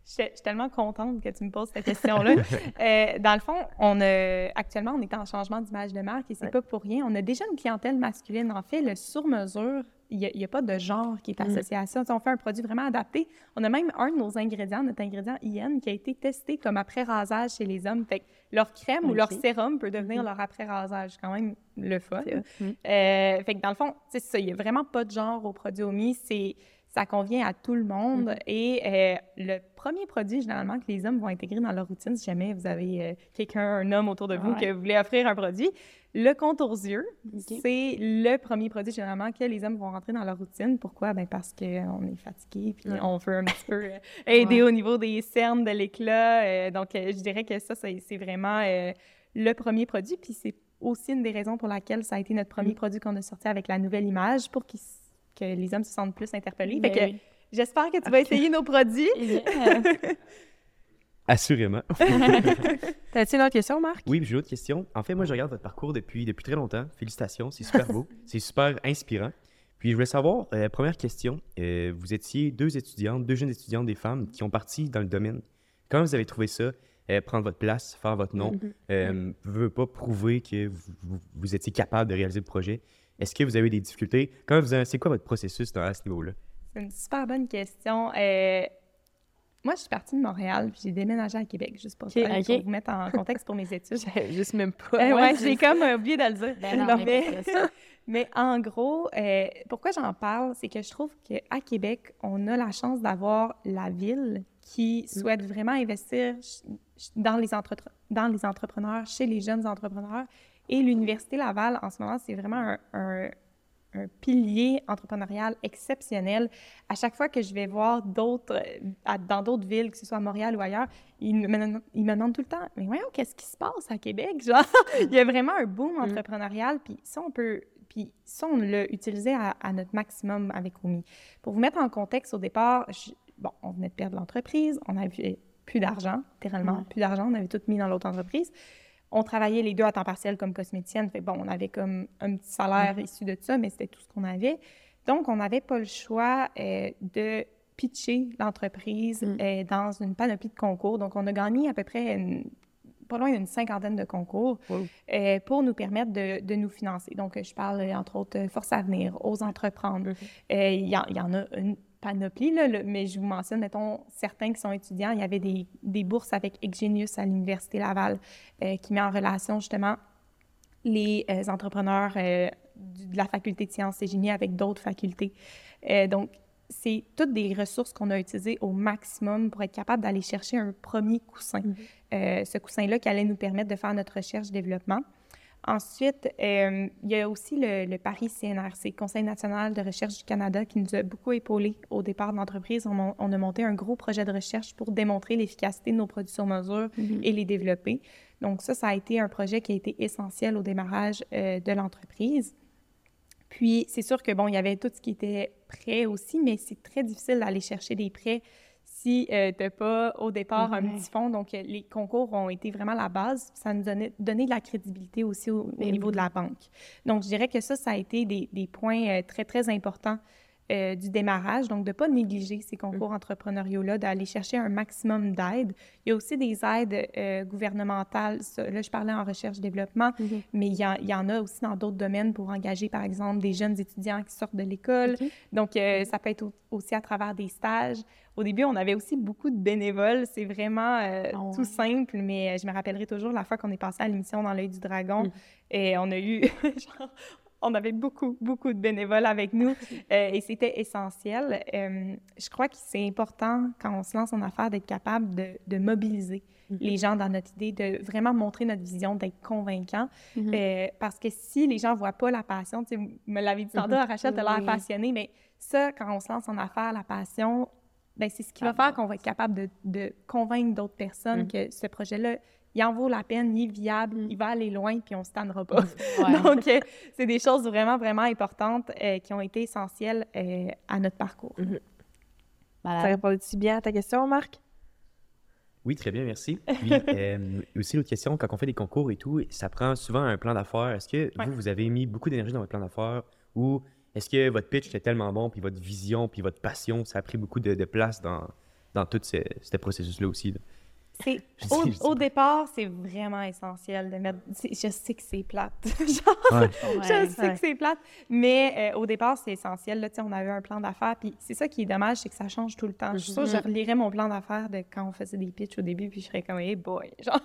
Je suis je suis tellement contente que tu me poses cette question-là. [LAUGHS] Euh, dans le fond, on a, actuellement, on est en changement d'image de marque et c'est Ouais. pas pour rien. On a déjà une clientèle masculine. En fait, le sur-mesure, il n'y a, pas de genre qui est Mm. associé à ça. On fait un produit vraiment adapté. On a même un de nos ingrédients, notre ingrédient IN, qui a été testé comme après-rasage chez les hommes. Fait que leur crème ou leur sérum peut devenir leur après-rasage. Quand même le fun. Mm. Euh, fait que dans le fond, c'est ça, il n'y a vraiment pas de genre au produit OMI. C'est, ça convient à tout le monde. Mm-hmm. Et euh, le premier produit, généralement, que les hommes vont intégrer dans leur routine, si jamais vous avez euh, quelqu'un, un homme autour de vous, Ouais. que vous voulez offrir un produit, le contour yeux, Ok. c'est le premier produit, généralement, que les hommes vont rentrer dans leur routine. Pourquoi? Ben parce qu'on est fatigué, puis Ouais. on veut un petit peu euh, [LAUGHS] aider Ouais. au niveau des cernes, de l'éclat. euh, donc, euh, je dirais que ça, c'est vraiment euh, le premier produit. Puis c'est aussi une des raisons pour laquelle ça a été notre premier Mm. produit qu'on a sorti avec la nouvelle image pour qu'ils s- que les hommes se sentent plus interpellés. Fait Ben que oui. j'espère que tu vas essayer nos produits. [LAUGHS] [LAUGHS] Assurément. [LAUGHS] T'as-tu une autre question, Marc? Oui, j'ai une autre question. En fait, moi, je regarde votre parcours depuis, depuis très longtemps. Félicitations, c'est super beau, c'est super inspirant. Puis je voulais savoir, euh, première question, euh, vous étiez deux étudiantes, deux jeunes étudiantes, des femmes qui ont parti dans le domaine. Comment vous avez trouvé ça, euh, prendre votre place, faire votre nom, Mhm. euh, veut pas prouver que vous, vous- vous étiez capable de réaliser le projet? Est-ce que vous avez eu des difficultés? Comment vous avez- c'est quoi votre processus dans, à ce niveau-là? C'est une super bonne question. Euh, moi, je suis partie de Montréal, puis j'ai déménagé à Québec, juste pour, ok. vous mettre en [LAUGHS] contexte pour mes études. Juste même pas. Euh, ouais, Ouais, j'ai comme euh, oublié de le dire. Ben non, Non, [LAUGHS] mais en gros, euh, pourquoi j'en parle, c'est que je trouve qu'à Québec, on a la chance d'avoir la ville qui souhaite vraiment investir dans les, entre- dans les entrepreneurs, chez les jeunes entrepreneurs. Et l'Université Laval, en ce moment, c'est vraiment un, un- un pilier entrepreneurial exceptionnel. À chaque fois que je vais voir d'autres, euh, dans d'autres villes, que ce soit à Montréal ou ailleurs, ils me, ils me demandent tout le temps, mais voyons, qu'est-ce qui se passe à Québec? Genre, [LAUGHS] il y a vraiment un boom mm. entrepreneurial, puis ça, on peut, puis ça, on l'a utilisé à, notre maximum avec Rumi. Pour vous mettre en contexte, au départ, bon, on venait de perdre l'entreprise, on n'avait plus d'argent, littéralement, plus d'argent, on avait tout mis dans l'autre entreprise. On travaillait les deux à temps partiel comme cosméticienne. Fait bon, on avait comme un petit salaire issu de ça, mais c'était tout ce qu'on avait. Donc, on n'avait pas le choix euh, de pitcher l'entreprise mm. euh, dans une panoplie de concours. Donc, on a gagné à peu près pas loin d'une cinquantaine de concours euh, pour nous permettre de, nous financer. Donc, je parle entre autres Force à venir, aux entreprendre. Il y, y, en a une panoplie, là, mais je vous mentionne, mettons, certains qui sont étudiants, il y avait des, des bourses avec Exgenius à l'Université Laval euh, qui met en relation justement les euh, entrepreneurs euh, de la faculté de sciences et génie avec d'autres facultés. donc, c'est toutes des ressources qu'on a utilisées au maximum pour être capable d'aller chercher un premier coussin. Mm-hmm. ce coussin-là qui allait nous permettre de faire notre recherche-développement. Ensuite, euh, il y a aussi le, Paris CNRC, Conseil national de recherche du Canada, qui nous a beaucoup épaulés au départ de l'entreprise. On, a monté un gros projet de recherche pour démontrer l'efficacité de nos produits sur mesure mm-hmm. et les développer. Donc ça, ça a été un projet qui a été essentiel au démarrage euh, de l'entreprise. Puis, c'est sûr que, bon, il y avait tout ce qui était prêt aussi, mais c'est très difficile d'aller chercher des prêts si euh, tu n'as pas au départ un petit fonds. Donc, euh, les concours ont été vraiment la base. Ça nous donnait donné de la crédibilité aussi au, ben niveau de la banque. Donc, je dirais que ça, ça a été des, des points euh, très, très importants euh, du démarrage, donc de ne pas négliger ces concours mm. entrepreneuriaux-là, d'aller chercher un maximum d'aide. Il y a aussi des aides euh, gouvernementales. là, je parlais en recherche-développement, mm-hmm. mais il y, il y, en a aussi dans d'autres domaines pour engager, par exemple, des jeunes étudiants qui sortent de l'école. Donc, euh, ça peut être aussi à travers des stages. Au début, on avait aussi beaucoup de bénévoles. C'est vraiment ah tout simple, mais je me rappellerai toujours la fois qu'on est passé à l'émission dans l'œil du dragon. Mm. Et on a eu, [LAUGHS] genre, on avait beaucoup, beaucoup de bénévoles avec nous [LAUGHS] euh, et c'était essentiel. Euh, je crois que c'est important quand on se lance en affaires d'être capable de, mobiliser mm-hmm. les gens dans notre idée, de vraiment montrer notre vision, d'être convaincant. Mm-hmm. Euh, parce que si les gens ne voient pas la passion, tu me l'avais dit tantôt, mm-hmm. Rachel, tu as l'air passionnée, mais ça, quand on se lance en affaires, la passion, ben c'est ce qui va faire qu'on va être capable de, convaincre d'autres personnes mm. que ce projet-là il en vaut la peine, il est viable, mm. il va aller loin, puis on ne se tannera pas. [LAUGHS] Donc, euh, c'est des choses vraiment, vraiment importantes euh, qui ont été essentielles euh, à notre parcours. Mm-hmm. Ça répondait-tu bien à ta question, Marc? Oui, très bien, merci. [LAUGHS] Puis, aussi, l'autre question, quand on fait des concours et tout, ça prend souvent un plan d'affaires. Est-ce que vous, vous avez mis beaucoup d'énergie dans votre plan d'affaires ou est-ce que votre pitch était tellement bon, puis votre vision, puis votre passion, ça a pris beaucoup de, place dans, dans tout ce, ce processus-là aussi? [LAUGHS] au, au, départ, c'est vraiment essentiel de mettre. Je sais que c'est plate. [LAUGHS] je sais que c'est plate, mais euh, au départ, c'est essentiel. Là, on avait un plan d'affaires, puis c'est ça qui est dommage, c'est que ça change tout le temps. Je suis sûre, je mm-hmm. relirais mon plan d'affaires de quand on faisait des pitchs au début, puis je serais comme, hey boy, [LAUGHS] genre,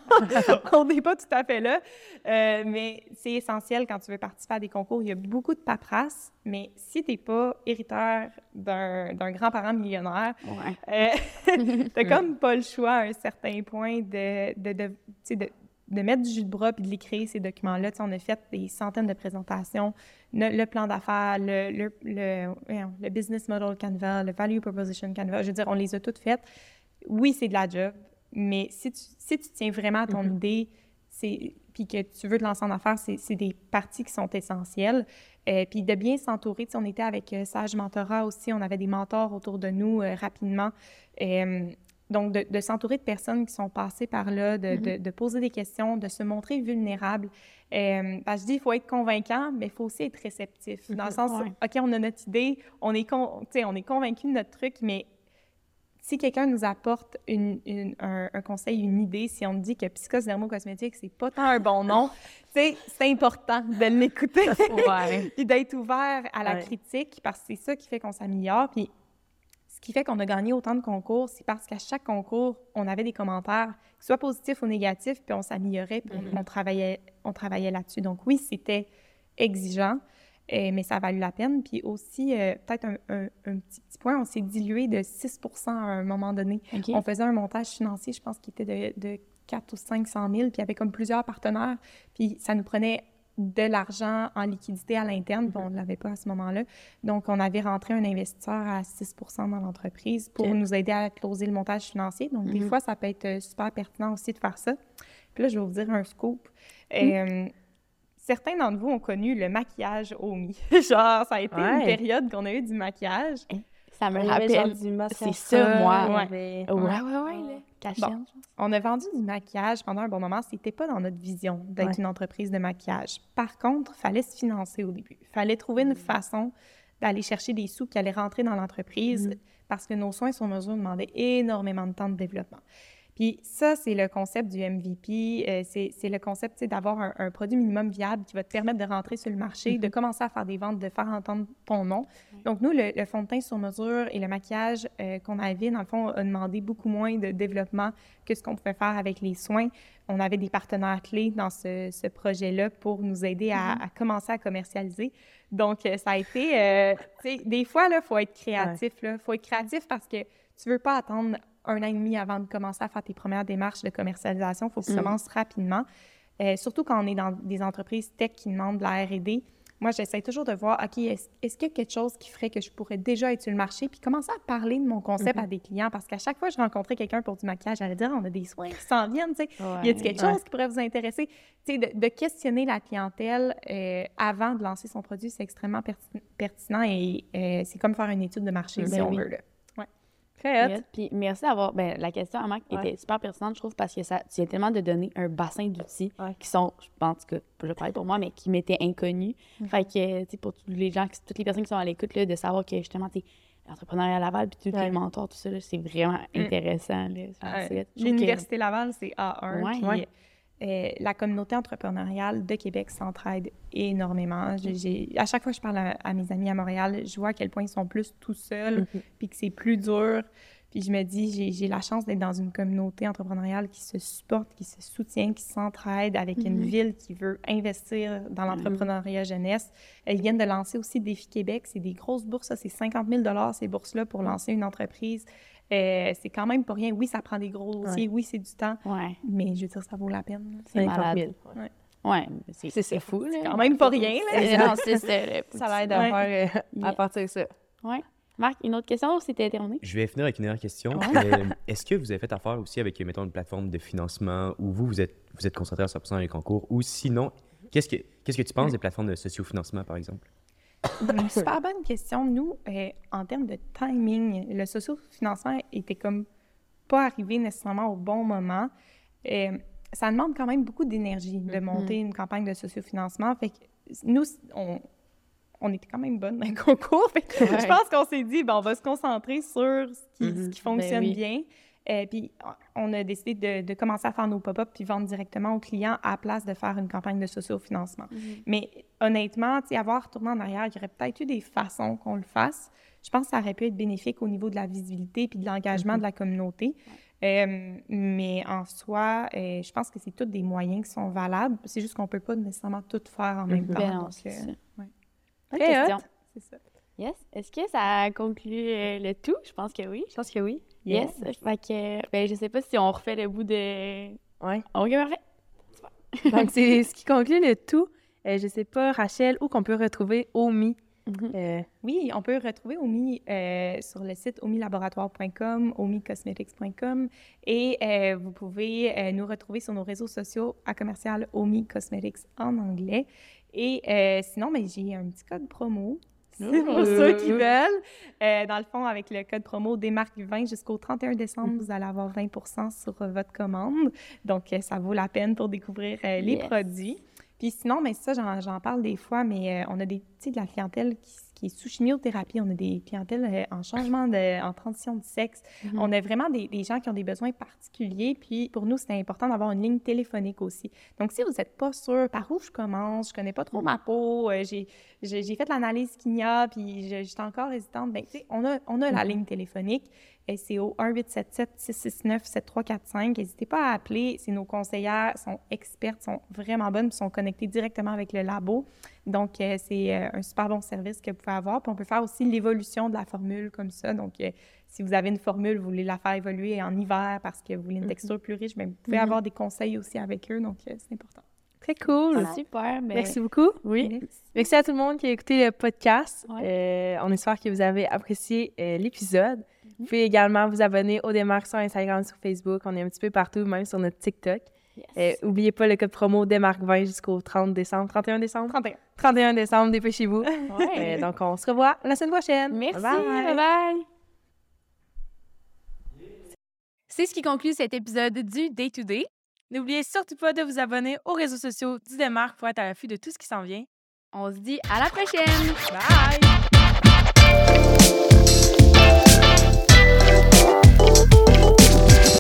on n'est pas tout à fait là. Euh, mais c'est essentiel quand tu veux participer à des concours. Il y a beaucoup de paperasse, mais si tu n'es pas héritière d'un grand-parent millionnaire, euh, [LAUGHS] tu n'as comme pas le choix à un certain point de, de, de, de, mettre du jus de bras puis de l'écrire, ces documents-là. On a fait des centaines de présentations, le, plan d'affaires, le, le, le, business model Canva, le value proposition Canva. Je veux dire, on les a toutes faites. Oui, c'est de la job, mais si tu, si tu tiens vraiment à ton mm-hmm. idée, c'est puis que tu veux te lancer en affaires, c'est des parties qui sont essentielles. Euh, puis de bien s'entourer. On était avec euh, Sage Mentorat aussi, on avait des mentors autour de nous euh, rapidement. donc, de, s'entourer de personnes qui sont passées par là, de, mm-hmm. poser des questions, de se montrer vulnérable. que je dis, il faut être convaincant, mais il faut aussi être réceptif. Dans le sens, OK, on a notre idée, on est, on est convaincu de notre truc, mais si quelqu'un nous apporte une, un, conseil, une idée, si on dit que Psychose Dermocosmétique, c'est pas tant un bon nom, [LAUGHS] c'est important de l'écouter [LAUGHS] puis d'être ouvert à la critique parce que c'est ça qui fait qu'on s'améliore. Puis ce qui fait qu'on a gagné autant de concours, c'est parce qu'à chaque concours, on avait des commentaires, soit positifs ou négatifs, puis on s'améliorait, puis on, mm-hmm. travaillait, on travaillait là-dessus. Donc oui, c'était exigeant. Euh, mais ça a valu la peine. Puis aussi, euh, peut-être un, petit, point, on s'est dilué de 6 à un moment donné. On faisait un montage financier, je pense, qui était de, de 4 ou 500 000, puis il y avait comme plusieurs partenaires, puis ça nous prenait de l'argent en liquidité à l'interne, puis on ne l'avait pas à ce moment-là. Donc, on avait rentré un investisseur à 6 dans l'entreprise pour nous aider à closer le montage financier. Donc, des Mhm. fois, ça peut être euh, super pertinent aussi de faire ça. Puis là, je vais vous dire un scoop. Euh, certains d'entre vous ont connu le maquillage au Mi. [LAUGHS] Genre, ça a été une période qu'on a eu du maquillage. Ça me Il genre rappelle. c'est ça, moi. il Ouais. Ouais, ouais, ouais, là. Bon. On a vendu du maquillage pendant un bon moment. C'était pas dans notre vision d'être Ouais. une entreprise de maquillage. Par contre, fallait se financer au début. fallait trouver une façon d'aller chercher des sous qui allaient rentrer dans l'entreprise parce que nos soins sur mesure demandaient énormément de temps de développement. Puis ça, c'est le concept du MVP. euh, c'est le concept d'avoir un, un produit minimum viable qui va te permettre de rentrer sur le marché, de commencer à faire des ventes, de faire entendre ton nom. Donc, nous, le, le fond de teint sur mesure et le maquillage euh, qu'on avait, dans le fond, a demandé beaucoup moins de développement que ce qu'on pouvait faire avec les soins. On avait des partenaires clés dans ce, ce projet-là pour nous aider à, à commencer à commercialiser. Donc, euh, ça a été... euh, des fois, il faut être créatif. Il faut être créatif parce que tu veux pas attendre un an et demi avant de commencer à faire tes premières démarches de commercialisation. Il faut que tu Mhm. commences rapidement. Euh, surtout quand on est dans des entreprises tech qui demandent de la R&D. Moi, j'essaie toujours de voir, OK, est-ce qu'il y a quelque chose qui ferait que je pourrais déjà être sur le marché, puis commencer à parler de mon concept à des clients, parce qu'à chaque fois que je rencontrais quelqu'un pour du maquillage, j'allais dire, on a des soins qui s'en viennent, tu sais. Ouais. Y a-t-il quelque Ouais. chose qui pourrait vous intéresser? Tu sais, de, de questionner la clientèle euh, avant de lancer son produit, c'est extrêmement perti- pertinent et euh, c'est comme faire une étude de marché, si Ben on oui. veut. Là. Très hot. Yes. Puis merci d'avoir. Ben, la question à Marc Ouais. était super pertinente, je trouve, parce que ça, tu viens tellement de donner un bassin d'outils Ouais. qui sont, je pense que, je parle pour moi, mais qui m'étaient inconnus. Mm-hmm. Fait que, tu sais, pour tous les gens, toutes les personnes qui sont à l'écoute, là, de savoir que justement, tu l'entrepreneuriat à Laval, puis tous Ouais. les mentors, tout ça, là, c'est vraiment Mm. intéressant. que- L'Université Laval, c'est A1. Ouais. puis, Ouais. Euh, la communauté entrepreneuriale de Québec s'entraide énormément. À chaque fois que je parle à, à mes amis à Montréal, je vois à quel point ils sont plus tout seuls, Mhm. puis que c'est plus dur. Puis je me dis, j'ai- j'ai la chance d'être dans une communauté entrepreneuriale qui se supporte, qui se soutient, qui s'entraide avec une Mhm. ville qui veut investir dans l'entrepreneuriat jeunesse. Ils viennent de lancer aussi Défi Québec. C'est des grosses bourses, ça, c'est 50 000 ces bourses-là pour lancer une entreprise. Euh, c'est quand même pas rien. Oui, ça prend des gros dossiers, oui, c'est du temps, Ouais, mais je veux dire, ça vaut la peine. c'est 50 malade. 000. ouais. C'est C'est c'est fou, là. quand même pas rien, là. C'est- Non, [LAUGHS] c'est ça. là. Ça l'aide à Ouais. faire euh, à Yeah. partir de ça. Ouais. Marc, une autre question ou c'était terminé? Je vais finir avec une dernière question. Ouais. Euh, [LAUGHS] Est-ce que vous avez fait affaire aussi avec, mettons, une plateforme de financement où vous, vous êtes, vous êtes concentré à 100% dans les concours? Ou sinon, qu'est-ce que, qu'est-ce que tu penses des plateformes de sociofinancement, par exemple? Super bonne question. Nous, euh, en termes de timing, le sociofinancement était comme pas arrivé nécessairement au bon moment. Euh, ça demande quand même beaucoup d'énergie de monter une campagne de sociofinancement. Fait que nous, on, on était quand même bonnes dans le [LAUGHS] concours. Fait que Ouais. Je pense qu'on s'est dit, ben, on va se concentrer sur ce qui, ce Mhm. qui fonctionne Ben oui. bien. Euh, puis on a décidé de, de commencer à faire nos pop-up puis vendre directement aux clients à la place de faire une campagne de sociofinancement. Mais honnêtement, tu sais, avoir retourné en arrière, il y aurait peut-être eu des façons qu'on le fasse. Je pense que ça aurait pu être bénéfique au niveau de la visibilité puis de l'engagement de la communauté. Euh, mais en soi, euh, je pense que c'est tous des moyens qui sont valables. C'est juste qu'on peut pas nécessairement tout faire en même Mhm. temps. Ben non, Donc, euh, ouais. Question. c'est ça. Yes. Est-ce que ça conclut euh, le tout? Je pense que oui. Je pense que oui. Yes. Fait que, ben, je sais pas si on refait le bout de. Ouais. Ok, parfait. [LAUGHS] Donc, c'est ce qui conclut le tout. Euh, je sais pas, Rachel, où qu'on peut retrouver Omi? Mhm. Euh, Oui, on peut retrouver OMI euh, sur le site omilaboratoire.com, omicosmetics.com et vous pouvez nous retrouver sur nos réseaux sociaux à commercial Omi Cosmetics en anglais. Et sinon, ben, j'ai un petit code promo. C'est pour ceux qui veulent. Euh, dans le fond, avec le code promo Démarque 20 jusqu'au 31 décembre, vous allez avoir 20 sur euh, votre commande. Donc, euh, ça vaut la peine pour découvrir euh, les Yes. produits. Puis sinon, mais ça, j'en, parle des fois, mais on a des, sais, de la clientèle qui, qui est sous chimiothérapie. On a des clientèles euh, en changement de, en transition de sexe. Mhm. On a vraiment des, des gens qui ont des besoins particuliers. Puis pour nous, c'est important d'avoir une ligne téléphonique aussi. Donc, si vous n'êtes pas sûr par où je commence, je connais pas trop ma peau, euh, j'ai, fait l'analyse qu'il y a, puis je- j'étais encore hésitante, bien, tu sais, on a, on a la ligne téléphonique. C'est au 1-877-669-7345. N'hésitez pas à appeler. C'est nos conseillères, sont expertes, sont vraiment bonnes, puis sont connectées directement avec le labo. Donc, euh, c'est euh, un super bon service que vous pouvez avoir. Puis on peut faire aussi l'évolution de la formule comme ça. Donc, euh, si vous avez une formule, vous voulez la faire évoluer en hiver parce que vous voulez une texture plus riche, bien, vous pouvez Mhm. avoir des conseils aussi avec eux. Donc, euh, c'est important. Très cool. Super. ben- Merci beaucoup. Oui. Merci à tout le monde qui a écouté le podcast. Ouais. Euh, on espère que vous avez apprécié euh, l'épisode. Vous pouvez également vous abonner aux démarques sur Instagram, sur Facebook. On est un petit peu partout, même sur notre TikTok. Yes. Euh, Oubliez pas le code promo démarque 20 jusqu'au 30 décembre. 31 décembre? 31. 31 décembre, dépêchez-vous. Ouais. [LAUGHS] Euh, donc, on se revoit la semaine prochaine. Merci. Bye bye. bye. bye. C'est ce qui conclut cet épisode du Day to Day. N'oubliez surtout pas de vous abonner aux réseaux sociaux du Démarque pour être à l'affût de tout ce qui s'en vient. On se dit à la prochaine. Bye!